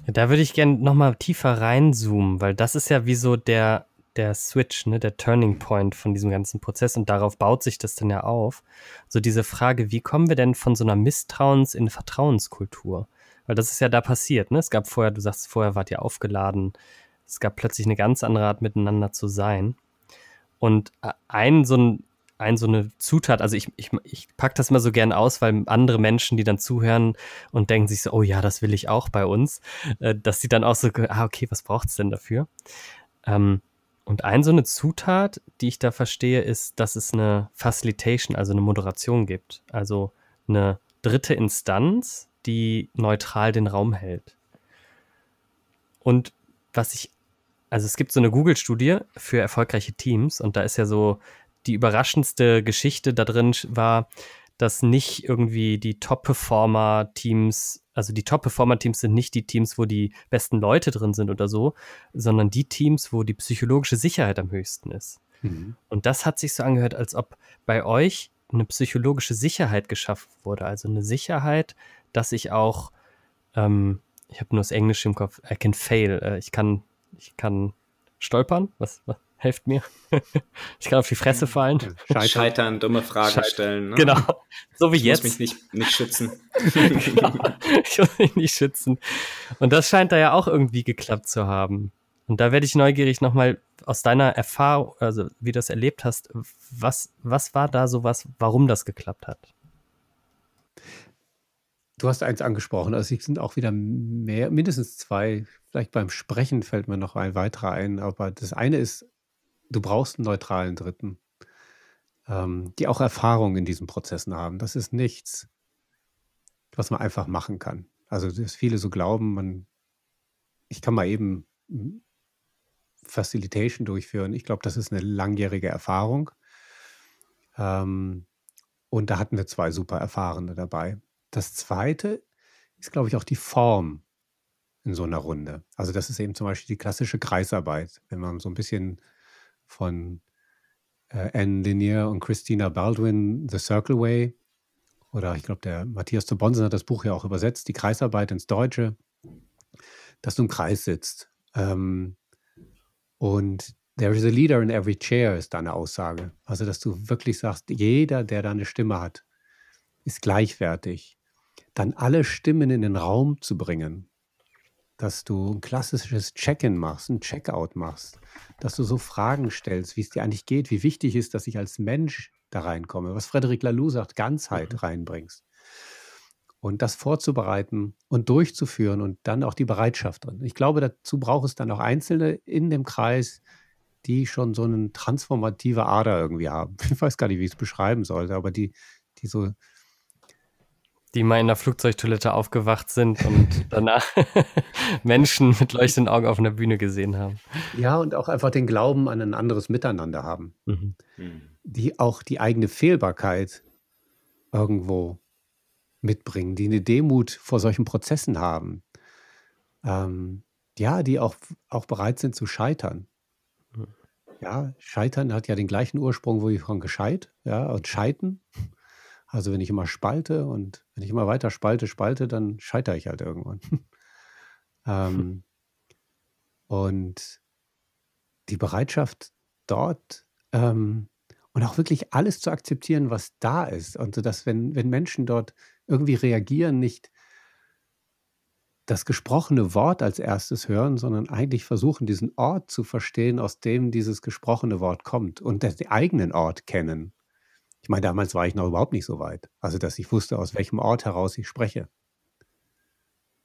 Da würde ich gerne nochmal tiefer reinzoomen, weil das ist ja wie so der, der Switch, ne, der Turning Point von diesem ganzen Prozess und darauf baut sich das dann ja auf. So diese Frage, wie kommen wir denn von so einer Misstrauens- in Vertrauenskultur? Weil das ist ja da passiert, ne? Es gab vorher, du sagst, vorher wart ihr aufgeladen. Es gab plötzlich eine ganz andere Art, miteinander zu sein. Und ein so ein ein so eine Zutat, also ich, ich, ich packe das mal so gern aus, weil andere Menschen, die dann zuhören und denken sich so, oh ja, das will ich auch bei uns, äh, dass sie dann auch so, ah, okay, was braucht es denn dafür? Ähm, und ein so eine Zutat, die ich da verstehe, ist, dass es eine Facilitation, also eine Moderation gibt. Also eine dritte Instanz, die neutral den Raum hält. Und was ich, also es gibt so eine Google-Studie für erfolgreiche Teams und da ist ja so, die überraschendste Geschichte da drin war, dass nicht irgendwie die Top-Performer-Teams, also die Top-Performer-Teams sind nicht die Teams, wo die besten Leute drin sind oder so, sondern die Teams, wo die psychologische Sicherheit am höchsten ist. Mhm. Und das hat sich so angehört, als ob bei euch eine psychologische Sicherheit geschaffen wurde. Also eine Sicherheit, dass ich auch, ähm, ich habe nur das Englische im Kopf, I can fail, äh, ich kann, ich kann stolpern. Was, was? Helft mir. ich kann auf die Fresse fallen. Scheitern, Scheitern dumme Fragen Scheitern. stellen. Ne? Genau. So wie ich jetzt. Ich muss mich nicht, nicht schützen. genau. Ich muss mich nicht schützen. Und das scheint da ja auch irgendwie geklappt zu haben. Und da werde ich neugierig nochmal aus deiner Erfahrung, also wie du das erlebt hast, was, was war da so was, warum das geklappt hat? Du hast eins angesprochen, also es sind auch wieder mehr, mindestens zwei, vielleicht beim Sprechen fällt mir noch ein weiterer ein, aber das eine ist du brauchst einen neutralen Dritten, ähm, die auch Erfahrung in diesen Prozessen haben. Das ist nichts, was man einfach machen kann. Also, dass viele so glauben, man, ich kann mal eben hm, Facilitation durchführen. Ich glaube, das ist eine langjährige Erfahrung. Ähm, und da hatten wir zwei super Erfahrene dabei. Das zweite ist, glaube ich, auch die Form in so einer Runde. Also das ist eben zum Beispiel die klassische Kreisarbeit, wenn man so ein bisschen von äh, Anne Linier und Christina Baldwin, The Circle Way. Oder ich glaube, der Matthias zu Bonsen hat das Buch ja auch übersetzt, die Kreisarbeit ins Deutsche, dass du im Kreis sitzt. Ähm, und there is a leader in every chair ist deine Aussage. Also, dass du wirklich sagst, jeder, der da eine Stimme hat, ist gleichwertig. Dann alle Stimmen in den Raum zu bringen dass du ein klassisches Check-in machst, ein Check-out machst, dass du so Fragen stellst, wie es dir eigentlich geht, wie wichtig ist, dass ich als Mensch da reinkomme, was Frederic Laloux sagt, Ganzheit mhm. reinbringst. Und das vorzubereiten und durchzuführen und dann auch die Bereitschaft drin. Ich glaube, dazu braucht es dann auch Einzelne in dem Kreis, die schon so eine transformative Ader irgendwie haben. Ich weiß gar nicht, wie ich es beschreiben sollte, aber die, die so die mal in der Flugzeugtoilette aufgewacht sind und danach Menschen mit leuchtenden Augen auf einer Bühne gesehen haben. Ja, und auch einfach den Glauben an ein anderes Miteinander haben. Mhm. Hm. Die auch die eigene Fehlbarkeit irgendwo mitbringen, die eine Demut vor solchen Prozessen haben. Ähm, ja, die auch, auch bereit sind zu scheitern. Mhm. Ja, Scheitern hat ja den gleichen Ursprung wie von gescheit, ja, und Scheiten. Also wenn ich immer spalte und wenn ich immer weiter spalte, spalte, dann scheitere ich halt irgendwann. ähm, und die Bereitschaft dort ähm, und auch wirklich alles zu akzeptieren, was da ist. Und so, dass wenn, wenn Menschen dort irgendwie reagieren, nicht das gesprochene Wort als erstes hören, sondern eigentlich versuchen, diesen Ort zu verstehen, aus dem dieses gesprochene Wort kommt und den eigenen Ort kennen. Ich meine, damals war ich noch überhaupt nicht so weit. Also, dass ich wusste, aus welchem Ort heraus ich spreche.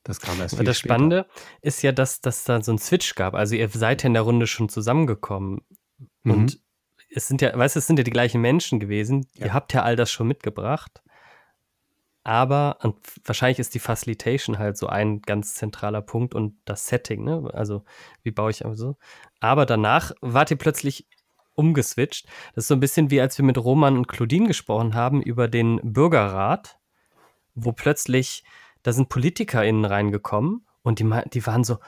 Das kam erst viel das später. Spannende ist ja, dass das da so einen Switch gab. Also ihr seid ja in der Runde schon zusammengekommen. Mhm. Und es sind ja, weißt du, es sind ja die gleichen Menschen gewesen. Ja. Ihr habt ja all das schon mitgebracht. Aber und wahrscheinlich ist die Facilitation halt so ein ganz zentraler Punkt und das Setting, ne? Also, wie baue ich so? Aber danach wart ihr plötzlich umgeswitcht. Das ist so ein bisschen wie als wir mit Roman und Claudine gesprochen haben über den Bürgerrat, wo plötzlich, da sind PolitikerInnen reingekommen und die, die waren so,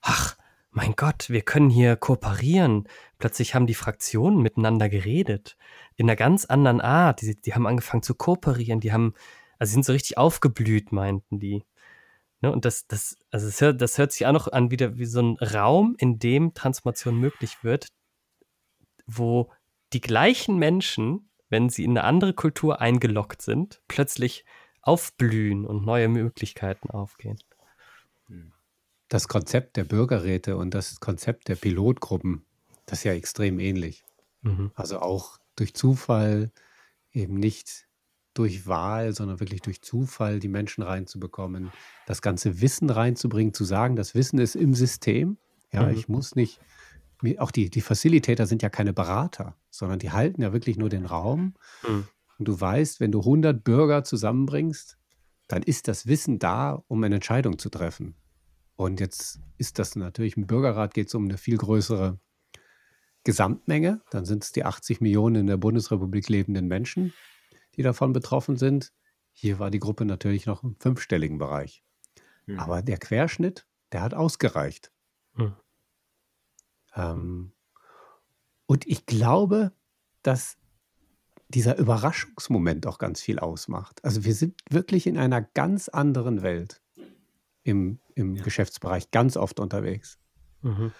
ach, mein Gott, wir können hier kooperieren. Plötzlich haben die Fraktionen miteinander geredet. In einer ganz anderen Art. Die, die haben angefangen zu kooperieren. Die haben, also sind so richtig aufgeblüht, meinten die. Ne, und das, das, also das hört, das hört sich auch noch an wieder wie so ein Raum, in dem Transformation möglich wird, wo die gleichen Menschen, wenn sie in eine andere Kultur eingeloggt sind, plötzlich aufblühen und neue Möglichkeiten aufgehen. Das Konzept der Bürgerräte und das Konzept der Pilotgruppen, das ist ja extrem ähnlich. Mhm. Also auch durch Zufall, eben nicht durch Wahl, sondern wirklich durch Zufall die Menschen reinzubekommen, das ganze Wissen reinzubringen, zu sagen, das Wissen ist im System. Ja, mhm. ich muss nicht auch die, die Facilitator sind ja keine Berater, sondern die halten ja wirklich nur den Raum. Mhm. Und du weißt, wenn du 100 Bürger zusammenbringst, dann ist das Wissen da, um eine Entscheidung zu treffen. Und jetzt ist das natürlich im Bürgerrat geht es um eine viel größere Gesamtmenge. Dann sind es die 80 Millionen in der Bundesrepublik lebenden Menschen, die davon betroffen sind. Hier war die Gruppe natürlich noch im fünfstelligen Bereich. Mhm. Aber der Querschnitt, der hat ausgereicht. Mhm. Ähm, und ich glaube, dass dieser Überraschungsmoment auch ganz viel ausmacht. Also wir sind wirklich in einer ganz anderen Welt im, im ja. Geschäftsbereich ganz oft unterwegs. Mhm.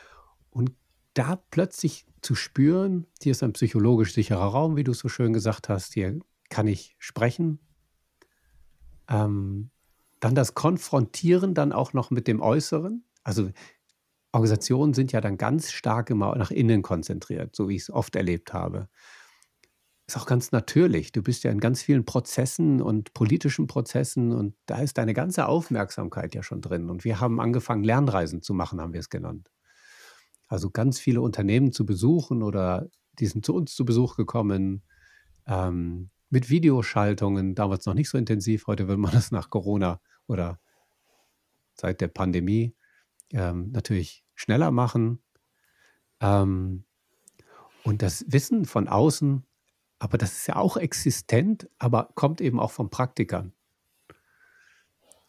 Und da plötzlich zu spüren, hier ist ein psychologisch sicherer Raum, wie du so schön gesagt hast, hier kann ich sprechen. Ähm, dann das Konfrontieren dann auch noch mit dem Äußeren. Also Organisationen sind ja dann ganz stark immer nach innen konzentriert, so wie ich es oft erlebt habe. Ist auch ganz natürlich. Du bist ja in ganz vielen Prozessen und politischen Prozessen und da ist deine ganze Aufmerksamkeit ja schon drin. Und wir haben angefangen, Lernreisen zu machen, haben wir es genannt. Also ganz viele Unternehmen zu besuchen oder die sind zu uns zu Besuch gekommen ähm, mit Videoschaltungen, damals noch nicht so intensiv, heute will man das nach Corona oder seit der Pandemie ähm, natürlich schneller machen. Ähm, und das Wissen von außen, aber das ist ja auch existent, aber kommt eben auch von Praktikern.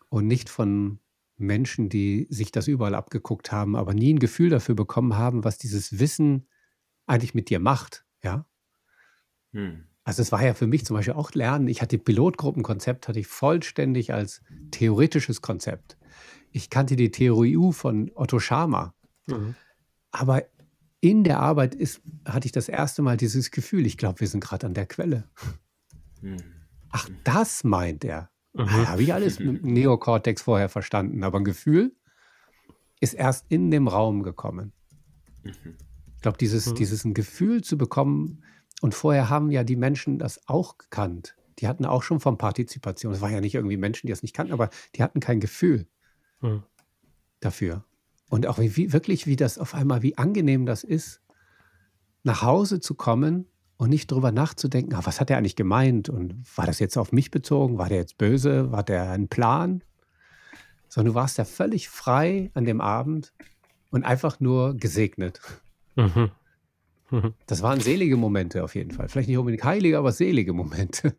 Und nicht von Menschen, die sich das überall abgeguckt haben, aber nie ein Gefühl dafür bekommen haben, was dieses Wissen eigentlich mit dir macht. Ja. Hm. Also es war ja für mich zum Beispiel auch Lernen. Ich hatte Pilotgruppenkonzept, hatte ich vollständig als theoretisches Konzept. Ich kannte die Theorie U von Otto Schama. Mhm. Aber in der Arbeit ist, hatte ich das erste Mal dieses Gefühl, ich glaube, wir sind gerade an der Quelle. Mhm. Ach, das meint er. Mhm. Ah, Habe ich alles mit dem Neokortex vorher verstanden, aber ein Gefühl ist erst in dem Raum gekommen. Mhm. Ich glaube, dieses, mhm. dieses ein Gefühl zu bekommen, und vorher haben ja die Menschen das auch gekannt. Die hatten auch schon von Partizipation. Es waren ja nicht irgendwie Menschen, die das nicht kannten, aber die hatten kein Gefühl hm. dafür. Und auch wie, wirklich, wie das auf einmal, wie angenehm das ist, nach Hause zu kommen und nicht drüber nachzudenken, ah, was hat er eigentlich gemeint und war das jetzt auf mich bezogen, war der jetzt böse, war der ein Plan? Sondern du warst ja völlig frei an dem Abend und einfach nur gesegnet. Mhm. Mhm. Das waren selige Momente auf jeden Fall. Vielleicht nicht unbedingt heilige, aber selige Momente.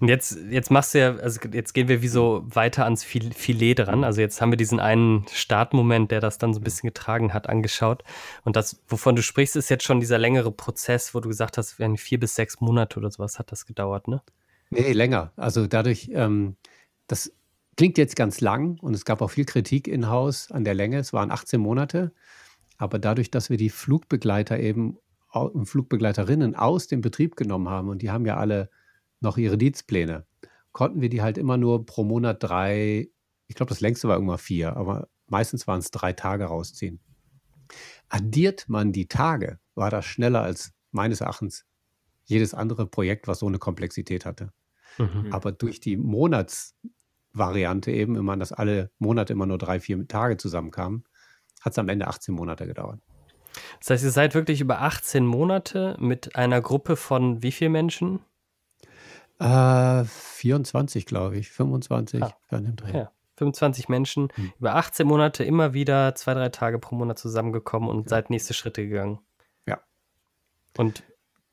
Und jetzt, jetzt machst du ja, also jetzt gehen wir wie so weiter ans Filet dran. Also jetzt haben wir diesen einen Startmoment, der das dann so ein bisschen getragen hat, angeschaut. Und das, wovon du sprichst, ist jetzt schon dieser längere Prozess, wo du gesagt hast, vier bis sechs Monate oder sowas hat das gedauert, ne? Nee, länger. Also dadurch, ähm, das klingt jetzt ganz lang und es gab auch viel Kritik in Haus an der Länge. Es waren 18 Monate. Aber dadurch, dass wir die Flugbegleiter eben und Flugbegleiterinnen aus dem Betrieb genommen haben und die haben ja alle noch ihre Dienstpläne, konnten wir die halt immer nur pro Monat drei, ich glaube, das längste war irgendwann vier, aber meistens waren es drei Tage rausziehen. Addiert man die Tage, war das schneller als meines Erachtens jedes andere Projekt, was so eine Komplexität hatte. Mhm. Aber durch die Monatsvariante eben, wenn man das alle Monate immer nur drei, vier Tage zusammenkamen, hat es am Ende 18 Monate gedauert. Das heißt, ihr seid wirklich über 18 Monate mit einer Gruppe von wie vielen Menschen? Äh, 24, glaube ich. 25 ah. dem Dreh. Ja. 25 Menschen hm. über 18 Monate immer wieder zwei, drei Tage pro Monat zusammengekommen und ja. seid nächste Schritte gegangen. Ja. Und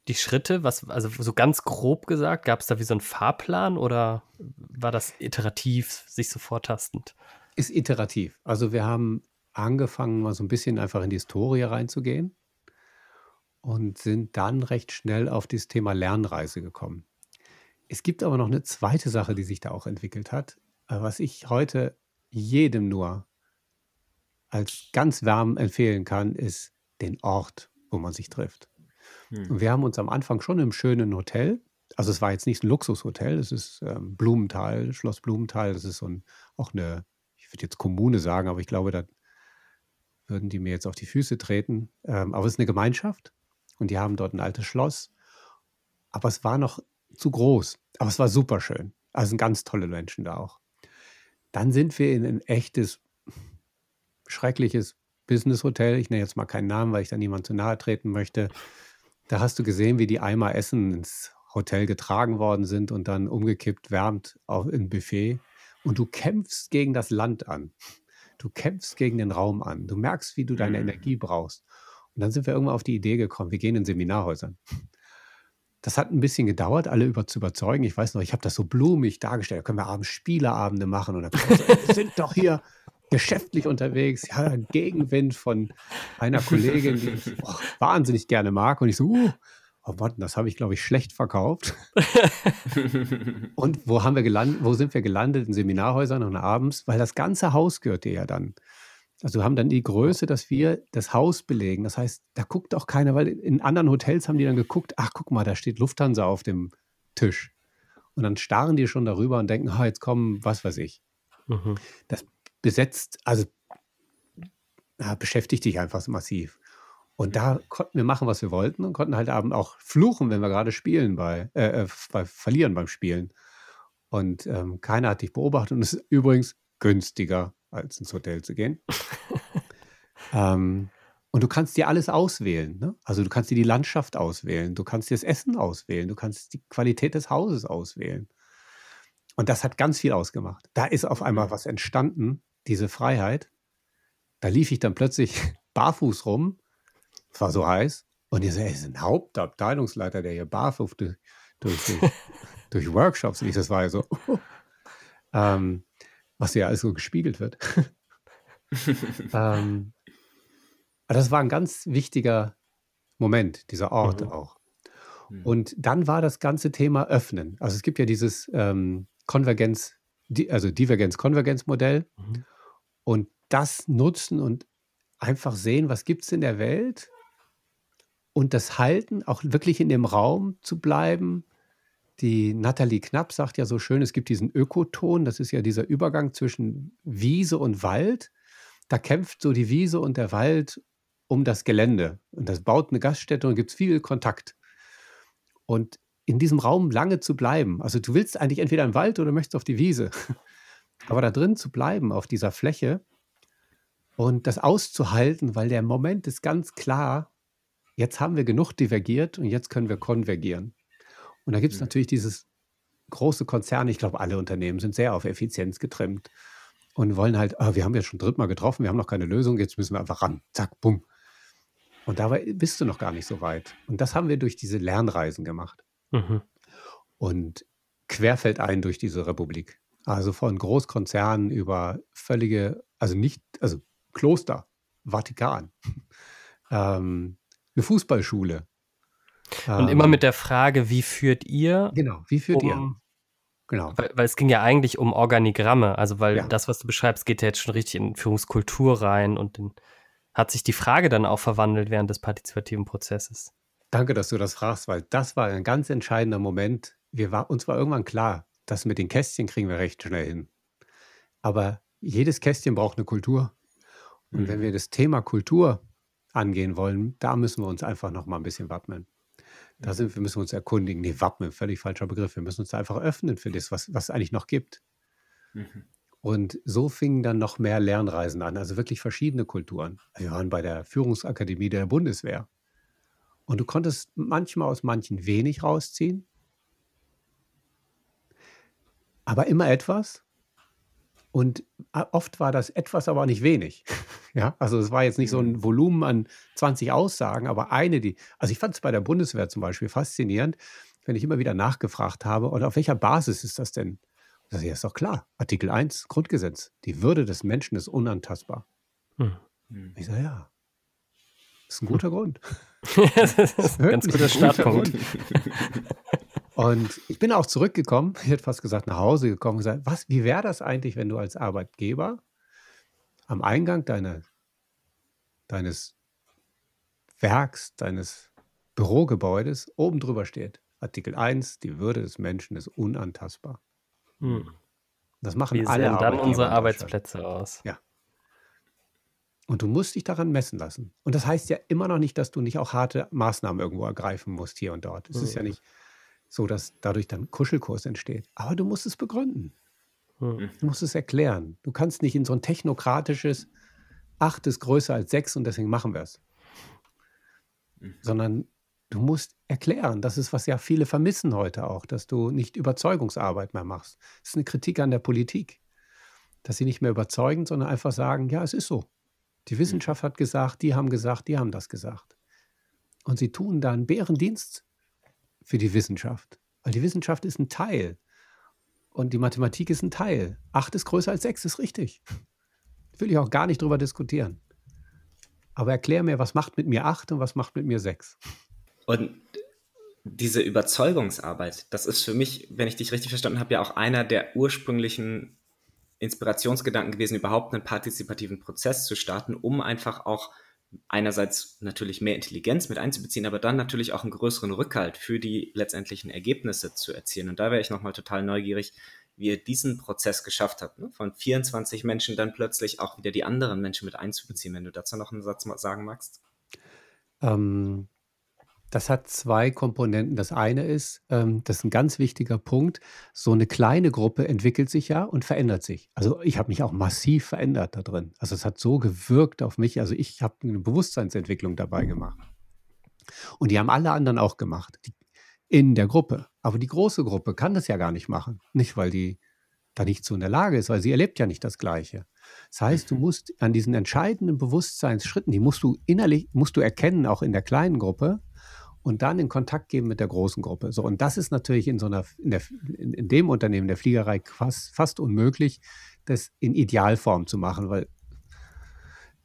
die Schritte, was, also so ganz grob gesagt, gab es da wie so einen Fahrplan oder war das iterativ, sich so vortastend? Ist iterativ. Also wir haben angefangen, mal so ein bisschen einfach in die Historie reinzugehen und sind dann recht schnell auf das Thema Lernreise gekommen. Es gibt aber noch eine zweite Sache, die sich da auch entwickelt hat, äh, was ich heute jedem nur als ganz warm empfehlen kann, ist den Ort, wo man sich trifft. Hm. Wir haben uns am Anfang schon im schönen Hotel, also es war jetzt nicht ein Luxushotel, es ist ähm, Blumenthal, Schloss Blumenthal, das ist so ein, auch eine, ich würde jetzt Kommune sagen, aber ich glaube, da würden die mir jetzt auf die Füße treten. Ähm, aber es ist eine Gemeinschaft und die haben dort ein altes Schloss. Aber es war noch zu groß. Aber es war super schön. Also sind ganz tolle Menschen da auch. Dann sind wir in ein echtes, schreckliches Business-Hotel. Ich nenne jetzt mal keinen Namen, weil ich da niemand zu nahe treten möchte. Da hast du gesehen, wie die Eimer Essen ins Hotel getragen worden sind und dann umgekippt, wärmt auf ein Buffet. Und du kämpfst gegen das Land an. Du kämpfst gegen den Raum an. Du merkst, wie du deine mhm. Energie brauchst. Und dann sind wir irgendwann auf die Idee gekommen, wir gehen in Seminarhäusern. Das hat ein bisschen gedauert, alle über zu überzeugen. Ich weiß noch, ich habe das so blumig dargestellt. Da können wir abends Spieleabende machen. Und dann wir sind doch hier geschäftlich unterwegs. Ja, ein Gegenwind von einer Kollegin, die ich oh, wahnsinnig gerne mag. Und ich so, uh, oh Mann, das habe ich, glaube ich, schlecht verkauft. und wo haben wir gelandet, wo sind wir gelandet? In Seminarhäusern und abends, weil das ganze Haus gehört dir ja dann. Also wir haben dann die Größe, dass wir das Haus belegen. Das heißt, da guckt auch keiner, weil in anderen Hotels haben die dann geguckt, ach guck mal, da steht Lufthansa auf dem Tisch. Und dann starren die schon darüber und denken, ah, jetzt kommen, was weiß ich. Mhm. Das besetzt, also ja, beschäftigt dich einfach so massiv. Und da konnten wir machen, was wir wollten und konnten halt abend auch fluchen, wenn wir gerade spielen bei, äh, äh, bei verlieren beim Spielen. Und ähm, keiner hat dich beobachtet und es ist übrigens günstiger, als ins Hotel zu gehen. ähm, und du kannst dir alles auswählen. Ne? Also du kannst dir die Landschaft auswählen, du kannst dir das Essen auswählen, du kannst die Qualität des Hauses auswählen. Und das hat ganz viel ausgemacht. Da ist auf einmal was entstanden, diese Freiheit. Da lief ich dann plötzlich barfuß rum es war so heiß. Und ihr seid ein Hauptabteilungsleiter, der hier barfuß durch, durch, durch, Workshops lief. Das war ja so, ähm, was ja alles so gespiegelt wird. ähm, aber das war ein ganz wichtiger Moment, dieser Ort mhm. auch. Mhm. Und dann war das ganze Thema Öffnen. Also es gibt ja dieses ähm, Konvergenz, also Divergenz-Konvergenz-Modell. Mhm. Und das nutzen und einfach sehen, was gibt es in der Welt und das Halten, auch wirklich in dem Raum zu bleiben. Die Nathalie Knapp sagt ja so schön, es gibt diesen Ökoton, das ist ja dieser Übergang zwischen Wiese und Wald. Da kämpft so die Wiese und der Wald um das Gelände. Und das baut eine Gaststätte und gibt viel Kontakt. Und in diesem Raum lange zu bleiben, also du willst eigentlich entweder im Wald oder möchtest auf die Wiese, aber da drin zu bleiben, auf dieser Fläche und das auszuhalten, weil der Moment ist ganz klar, jetzt haben wir genug divergiert und jetzt können wir konvergieren. Und da gibt es Mhm. natürlich dieses große Konzern, ich glaube, alle Unternehmen sind sehr auf Effizienz getrimmt und wollen halt, ah, wir haben ja schon drittmal getroffen, wir haben noch keine Lösung, jetzt müssen wir einfach ran. Zack, bumm. Und dabei bist du noch gar nicht so weit. Und das haben wir durch diese Lernreisen gemacht. Mhm. Und querfeldein durch diese Republik. Also von Großkonzernen über völlige, also nicht, also Kloster, Vatikan, ähm, eine Fußballschule. Und immer Ähm, mit der Frage, wie führt ihr, Genau, wie führt ihr? um, Genau. weil, weil es ging ja eigentlich um Organigramme, also weil Ja. das, was du beschreibst, geht ja jetzt schon richtig in Führungskultur rein und in, hat sich die Frage dann auch verwandelt während des partizipativen Prozesses. Danke, dass du das fragst, weil das war ein ganz entscheidender Moment. Wir war, uns war irgendwann klar, dass mit den Kästchen kriegen wir recht schnell hin. Aber jedes Kästchen braucht eine Kultur. Und wenn Mhm. wir das Thema Kultur angehen wollen, da müssen wir uns einfach noch mal ein bisschen wappnen. Da sind wir müssen uns erkundigen. Nee, wappnen, völlig falscher Begriff. Wir müssen uns da einfach öffnen für das, was was es eigentlich noch gibt. Mhm. Und so fingen dann noch mehr Lernreisen an, also wirklich verschiedene Kulturen. Wir waren bei der Führungsakademie der Bundeswehr. Und du konntest manchmal aus manchen wenig rausziehen, aber immer etwas. Und a- oft war das etwas, aber nicht wenig. Ja, also es war jetzt nicht so ein Volumen an 20 Aussagen, aber eine, die, also ich fand es bei der Bundeswehr zum Beispiel faszinierend, wenn ich immer wieder nachgefragt habe, und auf welcher Basis ist das denn? Das ist doch klar. Artikel 1 Grundgesetz. Die Würde des Menschen ist unantastbar. Hm. Mhm. Ich sage, ja. Das ist ein guter Grund. das ist ein ganz guter Startpunkt. Und ich bin auch zurückgekommen, ich hätte fast gesagt, nach Hause gekommen und gesagt, was, wie wäre das eigentlich, wenn du als Arbeitgeber am Eingang deiner, deines Werks, deines Bürogebäudes oben drüber steht, Artikel 1, die Würde des Menschen ist unantastbar. Hm. Das machen Wie alle sehen dann unsere. Arbeitsplätze aus? Ja. Und du musst dich daran messen lassen. Und das heißt ja immer noch nicht, dass du nicht auch harte Maßnahmen irgendwo ergreifen musst hier und dort. Es ist ja Hm. nicht so, dass dadurch dann Kuschelkurs entsteht. Aber du musst es begründen. Hm. Du musst es erklären. Du kannst nicht in so ein technokratisches acht ist größer als sechs und deswegen machen wir es. Mhm. Sondern du musst erklären. Das ist, was ja viele vermissen heute auch, dass du nicht Überzeugungsarbeit mehr machst. Das ist eine Kritik an der Politik. Dass sie nicht mehr überzeugen, sondern einfach sagen, ja, es ist so. Die Wissenschaft hat gesagt, die haben gesagt, die haben das gesagt. Und sie tun da einen Bärendienst für die Wissenschaft. Weil die Wissenschaft ist ein Teil. Und die Mathematik ist ein Teil. Acht ist größer als sechs, ist richtig. Will ich auch gar nicht drüber diskutieren. Aber erklär mir, was macht mit mir acht und was macht mit mir sechs? Und diese Überzeugungsarbeit, das ist für mich, wenn ich dich richtig verstanden habe, ja auch einer der ursprünglichen Inspirationsgedanken gewesen, überhaupt einen partizipativen Prozess zu starten, um einfach auch einerseits natürlich mehr Intelligenz mit einzubeziehen, aber dann natürlich auch einen größeren Rückhalt für die letztendlichen Ergebnisse zu erzielen. Und da wäre ich nochmal total neugierig, wie ihr diesen Prozess geschafft habt, ne? von 24 Menschen dann plötzlich auch wieder die anderen Menschen mit einzubeziehen, wenn du dazu noch einen Satz sagen magst. Ähm, das hat zwei Komponenten. Das eine ist, ähm, das ist ein ganz wichtiger Punkt, so eine kleine Gruppe entwickelt sich ja und verändert sich. Also ich habe mich auch massiv verändert da drin. Also es hat so gewirkt auf mich. Also ich habe eine Bewusstseinsentwicklung dabei gemacht. Und die haben alle anderen auch gemacht, die, in der Gruppe. Aber die große Gruppe kann das ja gar nicht machen. Nicht, weil die da nicht so in der Lage ist, weil sie erlebt ja nicht das Gleiche. Das heißt, du musst an diesen entscheidenden Bewusstseinsschritten, die musst du innerlich, musst du erkennen, auch in der kleinen Gruppe, und dann in Kontakt geben mit der großen Gruppe. So, und das ist natürlich in so einer, in, der, in, in dem Unternehmen der Fliegerei fast, fast unmöglich, das in Idealform zu machen, weil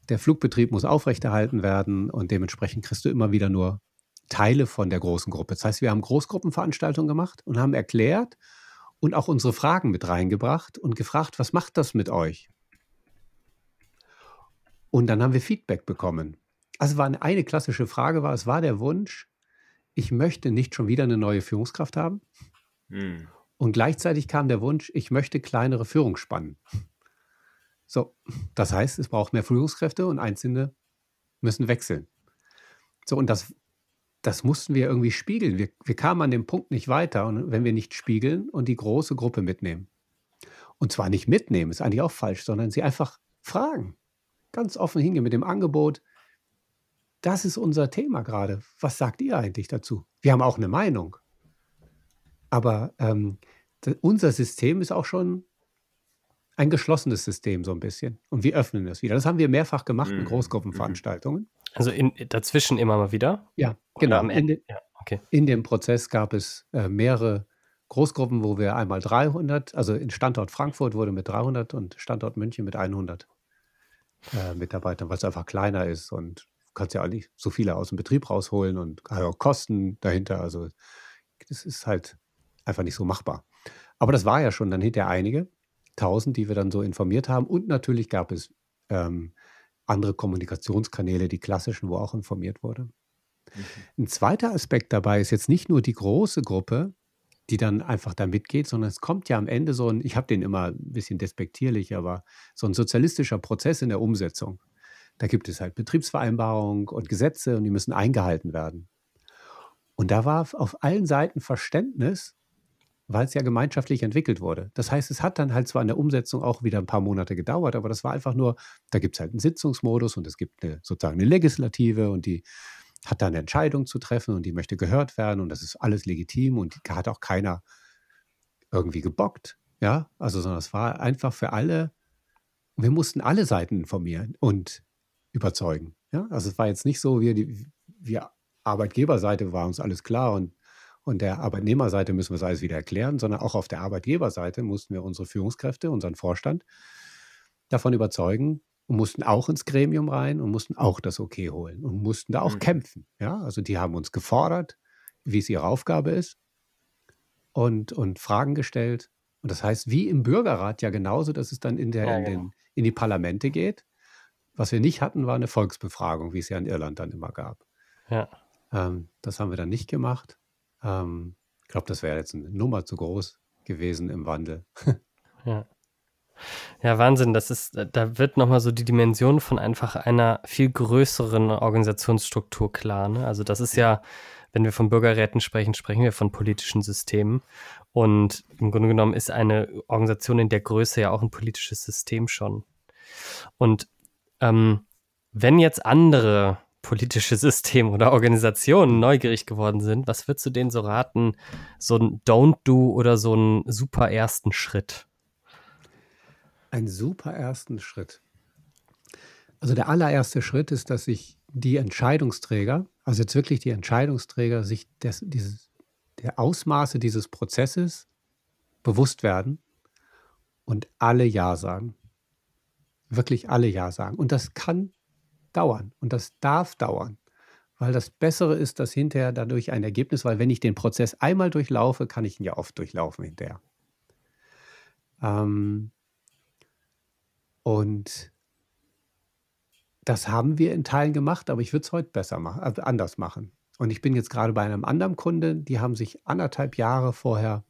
der Flugbetrieb muss aufrechterhalten werden und dementsprechend kriegst du immer wieder nur Teile von der großen Gruppe. Das heißt, wir haben Großgruppenveranstaltungen gemacht und haben erklärt und auch unsere Fragen mit reingebracht und gefragt, was macht das mit euch? Und dann haben wir Feedback bekommen. Also war eine, klassische Frage war, es war der Wunsch, ich möchte nicht schon wieder eine neue Führungskraft haben. Hm. Und gleichzeitig kam der Wunsch, ich möchte kleinere Führungsspannen. So, das heißt, es braucht mehr Führungskräfte und Einzelne müssen wechseln. So, und das, das mussten wir irgendwie spiegeln. Wir, wir kamen an dem Punkt nicht weiter, und wenn wir nicht spiegeln und die große Gruppe mitnehmen. Und zwar nicht mitnehmen, ist eigentlich auch falsch, sondern sie einfach fragen. Ganz offen hingehen mit dem Angebot. Das ist unser Thema gerade. Was sagt ihr eigentlich dazu? Wir haben auch eine Meinung. Aber ähm, unser System ist auch schon ein geschlossenes System so ein bisschen. Und wir öffnen es wieder. Das haben wir mehrfach gemacht in Mhm, Großgruppenveranstaltungen. Also in, dazwischen immer mal wieder? Ja, genau. am In, Ende? de, Ja, okay. in dem Prozess gab es äh, mehrere Großgruppen, wo wir einmal 300, also in Standort Frankfurt wurde mit 300 und Standort München mit 100 äh, Mitarbeitern, weil es einfach kleiner ist und kannst ja auch nicht so viele aus dem Betrieb rausholen und auch Kosten dahinter. Also das ist halt einfach nicht so machbar. Aber das war ja schon dann hinterher einige, tausend, die wir dann so informiert haben. Und natürlich gab es ähm, andere Kommunikationskanäle, die klassischen, wo auch informiert wurde. Mhm. Ein zweiter Aspekt dabei ist jetzt nicht nur die große Gruppe, die dann einfach da mitgeht, sondern es kommt ja am Ende so ein, ich habe den immer ein bisschen despektierlich, aber so ein sozialistischer Prozess in der Umsetzung. Da gibt es halt Betriebsvereinbarungen und Gesetze und die müssen eingehalten werden. Und da war auf allen Seiten Verständnis, weil es ja gemeinschaftlich entwickelt wurde. Das heißt, es hat dann halt zwar in der Umsetzung auch wieder ein paar Monate gedauert, aber das war einfach nur, da gibt es halt einen Sitzungsmodus und es gibt eine, sozusagen eine Legislative und die hat da eine Entscheidung zu treffen und die möchte gehört werden und das ist alles legitim und hat auch keiner irgendwie gebockt. Ja, also, sondern es war einfach für alle, wir mussten alle Seiten informieren und überzeugen. Ja, also es war jetzt nicht so, wir, die, wir Arbeitgeberseite war uns alles klar und, und der Arbeitnehmerseite müssen wir es alles wieder erklären, sondern auch auf der Arbeitgeberseite mussten wir unsere Führungskräfte, unseren Vorstand davon überzeugen und mussten auch ins Gremium rein und mussten auch das Okay holen und mussten da auch Mhm. kämpfen. Ja, also die haben uns gefordert, wie es ihre Aufgabe ist und, und Fragen gestellt. Und das heißt, wie im Bürgerrat ja genauso, dass es dann in, der, in, den, in die Parlamente geht. Was wir nicht hatten, war eine Volksbefragung, wie es ja in Irland dann immer gab. Ja. Ähm, das haben wir dann nicht gemacht. Ähm, ich glaube, das wäre jetzt eine Nummer zu groß gewesen im Wandel. Ja. Ja, Wahnsinn, das ist, da wird nochmal so die Dimension von einfach einer viel größeren Organisationsstruktur klar. Ne? Also das ist ja, wenn wir von Bürgerräten sprechen, sprechen wir von politischen Systemen. Und im Grunde genommen ist eine Organisation in der Größe ja auch ein politisches System schon. Und ähm, wenn jetzt andere politische Systeme oder Organisationen neugierig geworden sind, was würdest du denen so raten, so ein Don't-Do oder so einen super ersten Schritt? Ein super ersten Schritt. Also der allererste Schritt ist, dass sich die Entscheidungsträger, also jetzt wirklich die Entscheidungsträger, sich des, dieses, der Ausmaße dieses Prozesses bewusst werden und alle Ja sagen. Wirklich alle Ja sagen. Und das kann dauern und das darf dauern, weil das Bessere ist, dass hinterher dadurch ein Ergebnis, weil wenn ich den Prozess einmal durchlaufe, kann ich ihn ja oft durchlaufen hinterher. Ähm, und das haben wir in Teilen gemacht, aber ich würde es heute besser machen, äh, anders machen. Und ich bin jetzt gerade bei einem anderen Kunde, die haben sich anderthalb Jahre vorher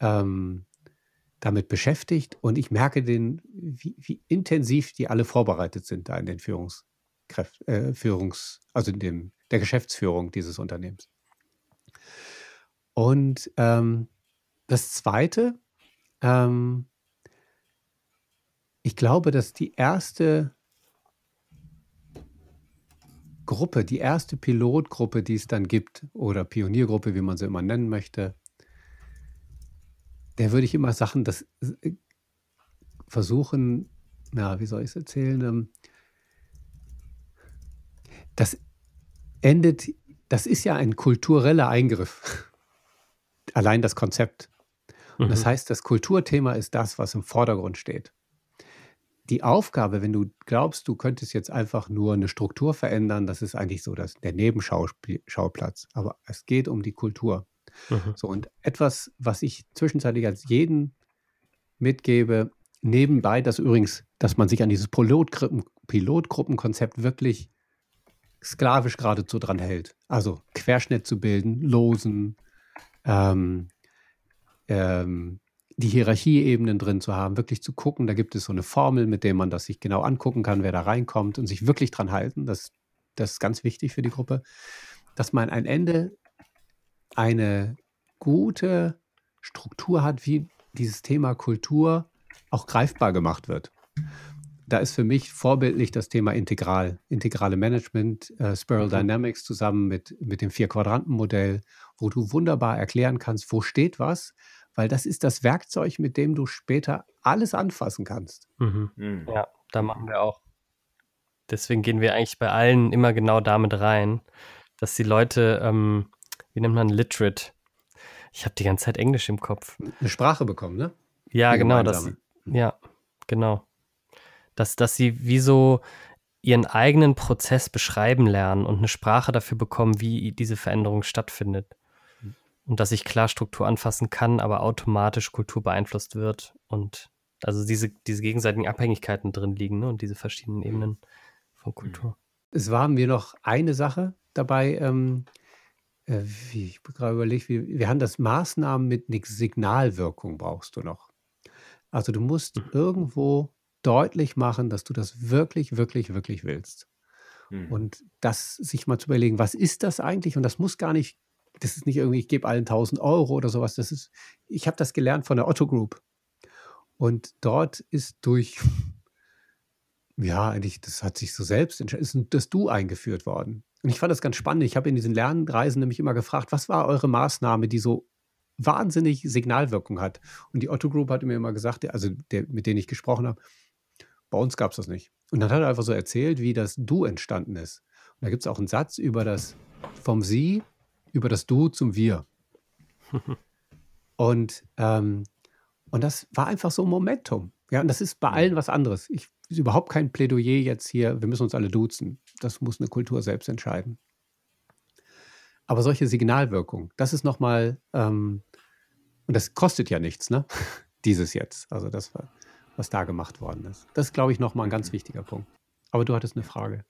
ähm, damit beschäftigt und ich merke den, wie, wie intensiv die alle vorbereitet sind da in den Führungskräften, äh, Führungs, also in dem, der Geschäftsführung dieses Unternehmens. Und ähm, das Zweite, ähm, ich glaube, dass die erste Gruppe, die erste Pilotgruppe, die es dann gibt, oder Pioniergruppe, wie man sie immer nennen möchte, der würde ich immer Sachen, das äh, versuchen, na, wie soll ich es erzählen? Ähm, das endet, das ist ja ein kultureller Eingriff. Allein das Konzept. Und das Mhm. heißt, das Kulturthema ist das, was im Vordergrund steht. Die Aufgabe, wenn du glaubst, du könntest jetzt einfach nur eine Struktur verändern, das ist eigentlich so das, der Nebenschauplatz. Aber es geht um die Kultur. Mhm. So, und etwas, was ich zwischenzeitlich als jeden mitgebe, nebenbei, das übrigens, dass man sich an dieses Pilotgruppen, Pilotgruppenkonzept wirklich sklavisch geradezu dran hält. Also Querschnitt zu bilden, losen, ähm, ähm, die Hierarchieebenen drin zu haben, wirklich zu gucken. Da gibt es so eine Formel, mit der man das sich genau angucken kann, wer da reinkommt und sich wirklich dran halten. Das, das ist ganz wichtig für die Gruppe, dass man am Ende eine gute Struktur hat, wie dieses Thema Kultur auch greifbar gemacht wird. da ist für mich vorbildlich das Thema Integral, integrale Management, äh, Spiral Mhm. Dynamics zusammen mit, mit dem Vier-Quadranten-Modell, wo du wunderbar erklären kannst, wo steht was, weil das ist das Werkzeug, mit dem du später alles anfassen kannst. Mhm. Mhm. Ja, da machen wir auch. Deswegen gehen wir eigentlich bei allen immer genau damit rein, dass die Leute, ähm, wie nennt man literate? Ich habe die ganze Zeit Englisch im Kopf. Eine Sprache bekommen, ne? Ja, Eine genau, das, gemeinsame. ja, genau. Dass, dass sie wie so ihren eigenen Prozess beschreiben lernen und eine Sprache dafür bekommen, wie diese Veränderung stattfindet. Und dass ich klar Struktur anfassen kann, aber automatisch Kultur beeinflusst wird und also diese, diese gegenseitigen Abhängigkeiten drin liegen ne? und diese verschiedenen Ebenen von Kultur. Es war mir noch eine Sache dabei, ähm, äh, wie, ich gerade überlegt, wie, wir haben das Maßnahmen mit nix Signalwirkung brauchst du noch. Also du musst Mhm. irgendwo deutlich machen, dass du das wirklich, wirklich, wirklich willst. Mhm. Und das sich mal zu überlegen, was ist das eigentlich? Und das muss gar nicht, das ist nicht irgendwie, ich gebe allen 1000 Euro oder sowas. Das ist, ich habe das gelernt von der Otto Group. Und dort ist durch, ja, eigentlich, das hat sich so selbst entschieden, ist das Du eingeführt worden. Und ich fand das ganz spannend. Ich habe in diesen Lernreisen nämlich immer gefragt, was war eure Maßnahme, die so wahnsinnig Signalwirkung hat? Und die Otto Group hat mir immer gesagt, also der, mit denen ich gesprochen habe, bei uns gab es das nicht. Und dann hat er einfach so erzählt, wie das Du entstanden ist. Und da gibt es auch einen Satz über das vom Sie über das Du zum Wir. Und, ähm, und das war einfach so ein Momentum. Ja, und das ist bei allen was anderes. Ich ist überhaupt kein Plädoyer jetzt hier, wir müssen uns alle duzen. Das muss eine Kultur selbst entscheiden. Aber solche Signalwirkung, das ist nochmal, ähm, und das kostet ja nichts, ne? Dieses jetzt. Also das, was da gemacht worden ist. Das ist, glaube ich, nochmal ein ganz wichtiger Punkt. Aber du hattest eine Frage.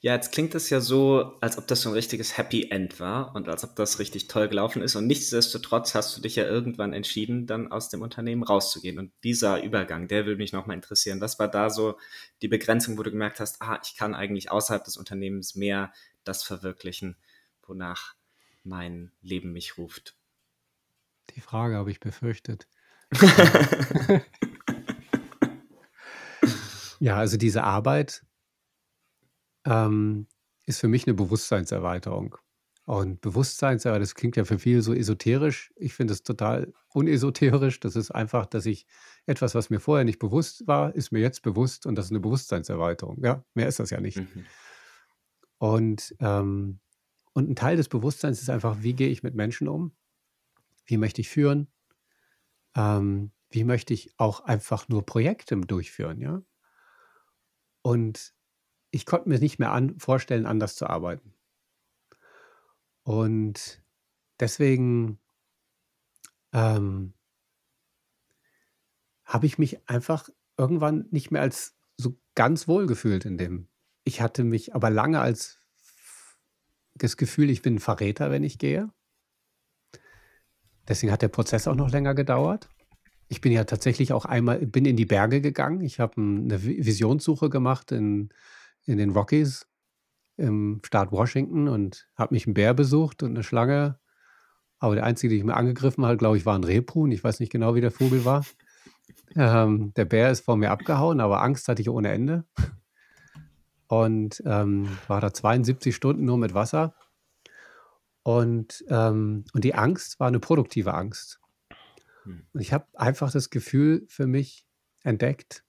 Ja, jetzt klingt es ja so, als ob das so ein richtiges Happy End war und als ob das richtig toll gelaufen ist. Und nichtsdestotrotz hast du dich ja irgendwann entschieden, dann aus dem Unternehmen rauszugehen. Und dieser Übergang, der würde mich nochmal interessieren. Was war da so die Begrenzung, wo du gemerkt hast, ah, ich kann eigentlich außerhalb des Unternehmens mehr das verwirklichen, wonach mein Leben mich ruft? Die Frage habe ich befürchtet. Ja, also diese Arbeit ähm, ist für mich eine Bewusstseinserweiterung. Und Bewusstseinserweiterung, das klingt ja für viele so esoterisch. Ich finde es total unesoterisch. Das ist einfach, dass ich etwas, was mir vorher nicht bewusst war, ist mir jetzt bewusst und das ist eine Bewusstseinserweiterung. Ja, mehr ist das ja nicht. Mhm. Und, ähm, und ein Teil des Bewusstseins ist einfach, wie gehe ich mit Menschen um? Wie möchte ich führen? Ähm, wie möchte ich auch einfach nur Projekte durchführen, ja? Und ich konnte mir nicht mehr an, vorstellen, anders zu arbeiten. Und deswegen ähm, habe ich mich einfach irgendwann nicht mehr als so ganz wohl gefühlt in dem. Ich hatte mich aber lange als das Gefühl, ich bin ein Verräter, wenn ich gehe. Deswegen hat der Prozess auch noch länger gedauert. Ich bin ja tatsächlich auch einmal, bin in die Berge gegangen. Ich habe eine Vi- Visionssuche gemacht in, in den Rockies im Staat Washington und habe mich einen Bär besucht und eine Schlange. Aber der einzige, den ich mir angegriffen hat, glaube ich, war ein Rebhuhn. Ich weiß nicht genau, wie der Vogel war. Ähm, der Bär ist vor mir abgehauen, aber Angst hatte ich ohne Ende. Und ähm, war da 72 Stunden nur mit Wasser. Und, ähm, und die Angst war eine produktive Angst. Hm. Und ich habe einfach das Gefühl für mich entdeckt,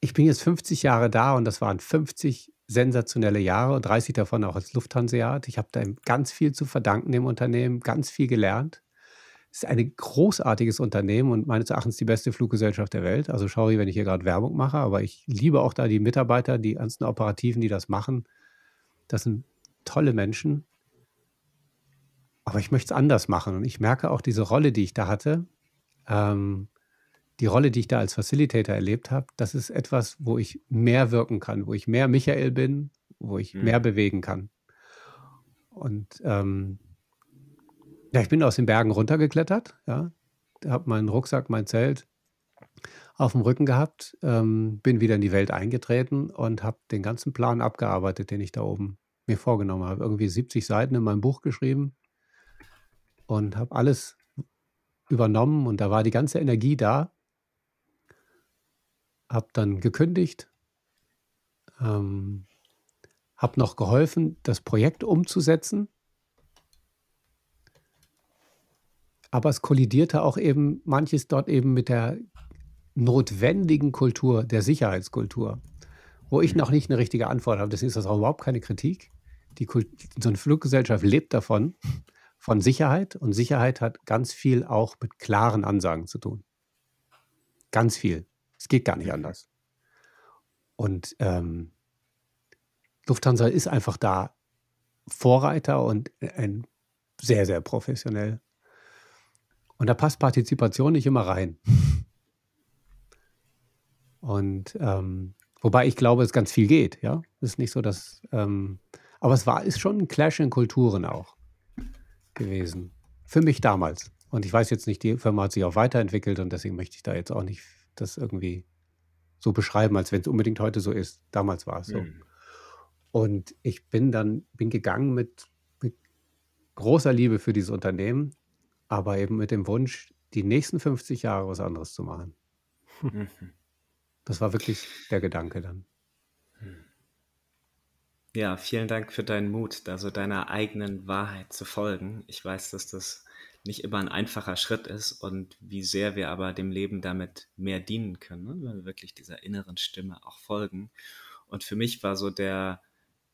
ich bin jetzt 50 Jahre da und das waren 50 sensationelle Jahre, 30 davon auch als Lufthanseat. Ich habe da ganz viel zu verdanken dem Unternehmen, ganz viel gelernt. Es ist ein großartiges Unternehmen und meines Erachtens die beste Fluggesellschaft der Welt. Also sorry, wenn ich hier gerade Werbung mache, aber ich liebe auch da die Mitarbeiter, die ganzen Operativen, die das machen. Das sind tolle Menschen. Aber ich möchte es anders machen. Und ich merke auch diese Rolle, die ich da hatte, ähm, die Rolle, die ich da als Facilitator erlebt habe, das ist etwas, wo ich mehr wirken kann, wo ich mehr Michael bin, wo ich Mhm. mehr bewegen kann. Und ähm, ja, ich bin aus den Bergen runtergeklettert, ja, habe meinen Rucksack, mein Zelt auf dem Rücken gehabt, ähm, bin wieder in die Welt eingetreten und habe den ganzen Plan abgearbeitet, den ich da oben mir vorgenommen habe. Irgendwie 70 Seiten in meinem Buch geschrieben und habe alles übernommen und da war die ganze Energie da. Habe dann gekündigt, ähm, habe noch geholfen, das Projekt umzusetzen. Aber es kollidierte auch eben manches dort eben mit der notwendigen Kultur, der Sicherheitskultur, wo ich noch nicht eine richtige Antwort habe. Deswegen ist das auch überhaupt keine Kritik. Die Kult so eine Fluggesellschaft lebt davon, von Sicherheit. Und Sicherheit hat ganz viel auch mit klaren Ansagen zu tun. Ganz viel. Es geht gar nicht anders. Und ähm, Lufthansa ist einfach da Vorreiter und ein sehr, sehr professionell. Und da passt Partizipation nicht immer rein. Und ähm, wobei ich glaube, es ganz viel geht, ja. Es ist nicht so, dass. Ähm, aber es war, ist schon ein Clash in Kulturen auch gewesen. Für mich damals. Und ich weiß jetzt nicht, die Firma hat sich auch weiterentwickelt und deswegen möchte ich da jetzt auch nicht das irgendwie so beschreiben, als wenn es unbedingt heute so ist. Damals war es so. Mhm. Und ich bin dann, bin gegangen mit, mit großer Liebe für dieses Unternehmen, aber eben mit dem Wunsch, die nächsten 50 Jahre was anderes zu machen. Mhm. Das war wirklich der Gedanke dann. Ja, vielen Dank für deinen Mut, also deiner eigenen Wahrheit zu folgen. Ich weiß, dass das nicht immer ein einfacher Schritt ist und wie sehr wir aber dem Leben damit mehr dienen können, ne? wenn wir wirklich dieser inneren Stimme auch folgen. Und für mich war so der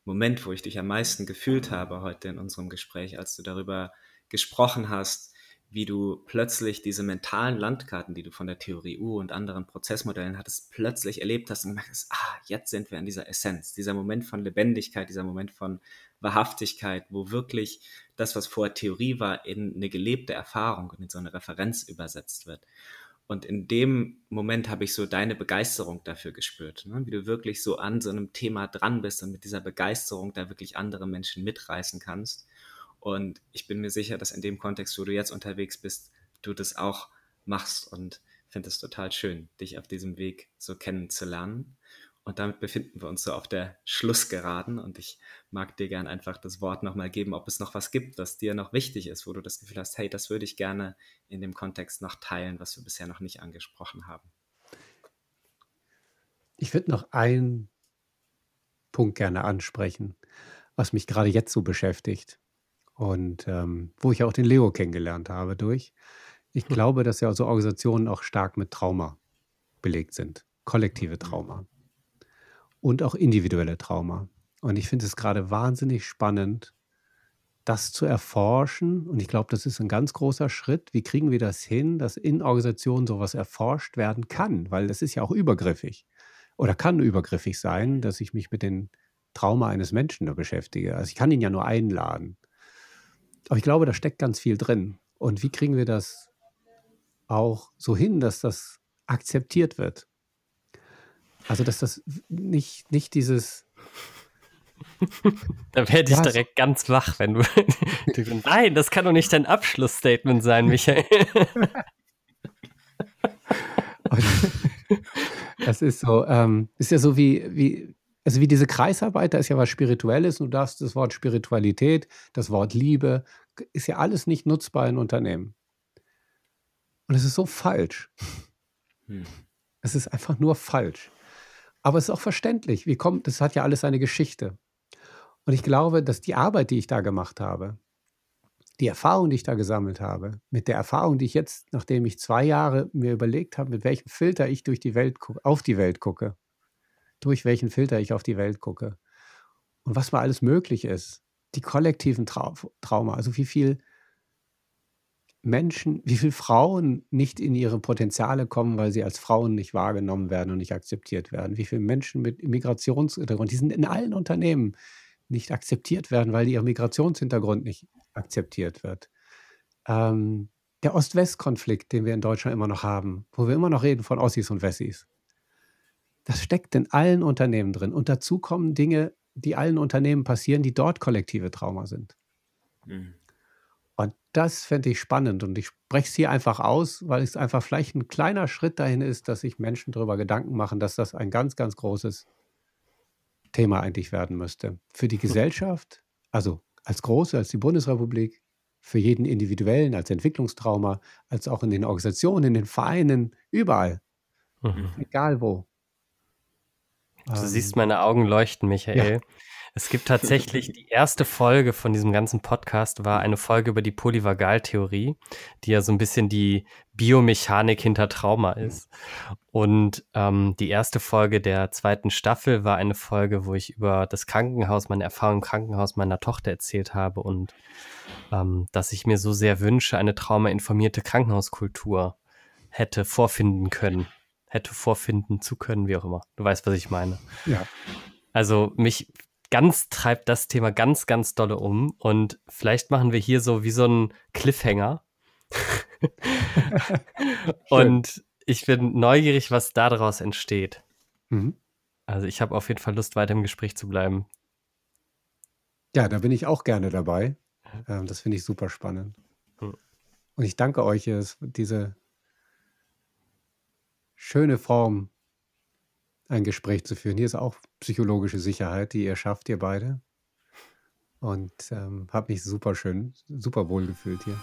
Moment, wo ich dich am meisten gefühlt habe heute in unserem Gespräch, als du darüber gesprochen hast, wie du plötzlich diese mentalen Landkarten, die du von der Theorie U und anderen Prozessmodellen hattest, plötzlich erlebt hast und gemerkt hast, ah, jetzt sind wir in dieser Essenz, dieser Moment von Lebendigkeit, dieser Moment von Wahrhaftigkeit, wo wirklich das, was vorher Theorie war, in eine gelebte Erfahrung und in so eine Referenz übersetzt wird. Und in dem Moment habe ich so deine Begeisterung dafür gespürt, ne? wie du wirklich so an so einem Thema dran bist und mit dieser Begeisterung da wirklich andere Menschen mitreißen kannst. Und ich bin mir sicher, dass in dem Kontext, wo du jetzt unterwegs bist, du das auch machst und finde es total schön, dich auf diesem Weg so kennenzulernen. Und damit befinden wir uns so auf der Schlussgeraden. Und ich mag dir gern einfach das Wort nochmal geben, ob es noch was gibt, was dir noch wichtig ist, wo du das Gefühl hast, hey, das würde ich gerne in dem Kontext noch teilen, was wir bisher noch nicht angesprochen haben. Ich würde noch einen Punkt gerne ansprechen, was mich gerade jetzt so beschäftigt und ähm, wo ich auch den Leo kennengelernt habe durch. Ich hm. glaube, dass ja so Organisationen auch stark mit Trauma belegt sind, kollektive Trauma und auch individuelle Trauma. Und ich finde es gerade wahnsinnig spannend, das zu erforschen. Und ich glaube, das ist ein ganz großer Schritt. Wie kriegen wir das hin, dass in Organisationen sowas erforscht werden kann? Weil das ist ja auch übergriffig oder kann übergriffig sein, dass ich mich mit dem Trauma eines Menschen beschäftige. Also ich kann ihn ja nur einladen. Aber ich glaube, da steckt ganz viel drin. Und wie kriegen wir das auch so hin, dass das akzeptiert wird? Also, dass das nicht, nicht dieses. da werde ich ja, direkt so. ganz wach, wenn du. Nein, das kann doch nicht dein Abschlussstatement sein, Michael. das ist so, ähm, ist ja so wie, wie, also wie diese Kreisarbeit, da ist ja was Spirituelles und du darfst das Wort Spiritualität, das Wort Liebe, ist ja alles nicht nutzbar in Unternehmen. Und es ist so falsch. Hm. Es ist einfach nur falsch. Aber es ist auch verständlich. Wie kommt, das hat ja alles eine Geschichte. Und ich glaube, dass die Arbeit, die ich da gemacht habe, die Erfahrung, die ich da gesammelt habe, mit der Erfahrung, die ich jetzt, nachdem ich zwei Jahre mir überlegt habe, mit welchem Filter ich durch die Welt auf die Welt gucke, durch welchen Filter ich auf die Welt gucke und was mal alles möglich ist, die kollektiven Trau Trauma, also wie viel Menschen, wie viele Frauen nicht in ihre Potenziale kommen, weil sie als Frauen nicht wahrgenommen werden und nicht akzeptiert werden. Wie viele Menschen mit Migrationshintergrund, die sind in allen Unternehmen nicht akzeptiert werden, weil ihr Migrationshintergrund nicht akzeptiert wird. Ähm, der Ost-West-Konflikt, den wir in Deutschland immer noch haben, wo wir immer noch reden von Ossis und Wessis, das steckt in allen Unternehmen drin. Und dazu kommen Dinge, die allen Unternehmen passieren, die dort kollektive Trauma sind. Mhm. Das fände ich spannend und ich spreche es hier einfach aus, weil es einfach vielleicht ein kleiner Schritt dahin ist, dass sich Menschen darüber Gedanken machen, dass das ein ganz, ganz großes Thema eigentlich werden müsste. Für die Gesellschaft, also als große, als die Bundesrepublik, für jeden Individuellen, als Entwicklungstrauma, als auch in den Organisationen, in den Vereinen, überall. Mhm. Egal wo. Du ähm, siehst meine Augen leuchten, Michael. Ja. Es gibt tatsächlich die erste Folge von diesem ganzen Podcast war eine Folge über die Polyvagaltheorie, die ja so ein bisschen die Biomechanik hinter Trauma ist. Und ähm, die erste Folge der zweiten Staffel war eine Folge, wo ich über das Krankenhaus, meine Erfahrung im Krankenhaus meiner Tochter erzählt habe und ähm, dass ich mir so sehr wünsche, eine traumainformierte Krankenhauskultur hätte vorfinden können. Hätte vorfinden zu können, wie auch immer. Du weißt, was ich meine. Ja. Also mich ganz treibt das Thema ganz, ganz dolle um. Und vielleicht machen wir hier so wie so einen Cliffhanger. und ich bin neugierig, was daraus entsteht. Mhm. Also ich habe auf jeden Fall Lust, weiter im Gespräch zu bleiben. Ja, da bin ich auch gerne dabei. Ähm, das finde ich super spannend. Mhm. Und ich danke euch, diese schöne Form ein Gespräch zu führen. Hier ist auch psychologische Sicherheit, die ihr schafft, ihr beide. Und ähm, habe mich super schön, super wohl gefühlt hier.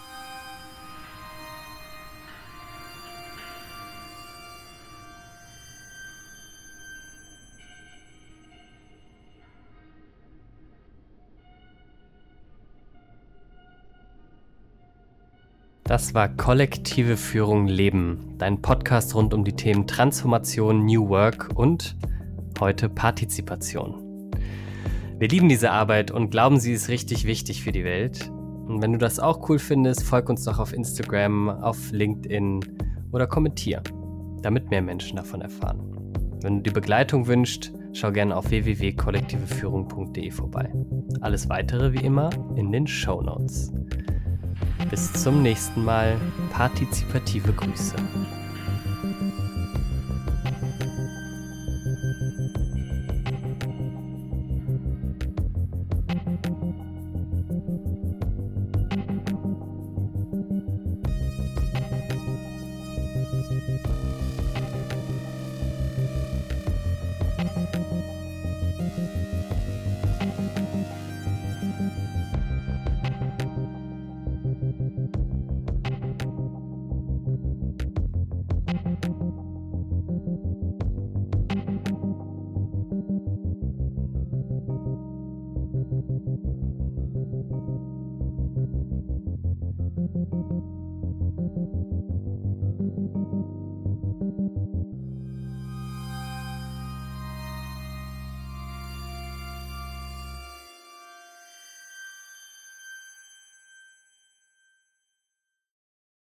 Das war Kollektive Führung Leben, dein Podcast rund um die Themen Transformation, New Work und heute Partizipation. Wir lieben diese Arbeit und glauben, sie ist richtig wichtig für die Welt. Und wenn du das auch cool findest, folg uns doch auf Instagram, auf LinkedIn oder kommentier, damit mehr Menschen davon erfahren. Wenn du die Begleitung wünschst, schau gerne auf www.kollektiveführung.de vorbei. Alles weitere wie immer in den Show Notes. Bis zum nächsten Mal. Partizipative Grüße.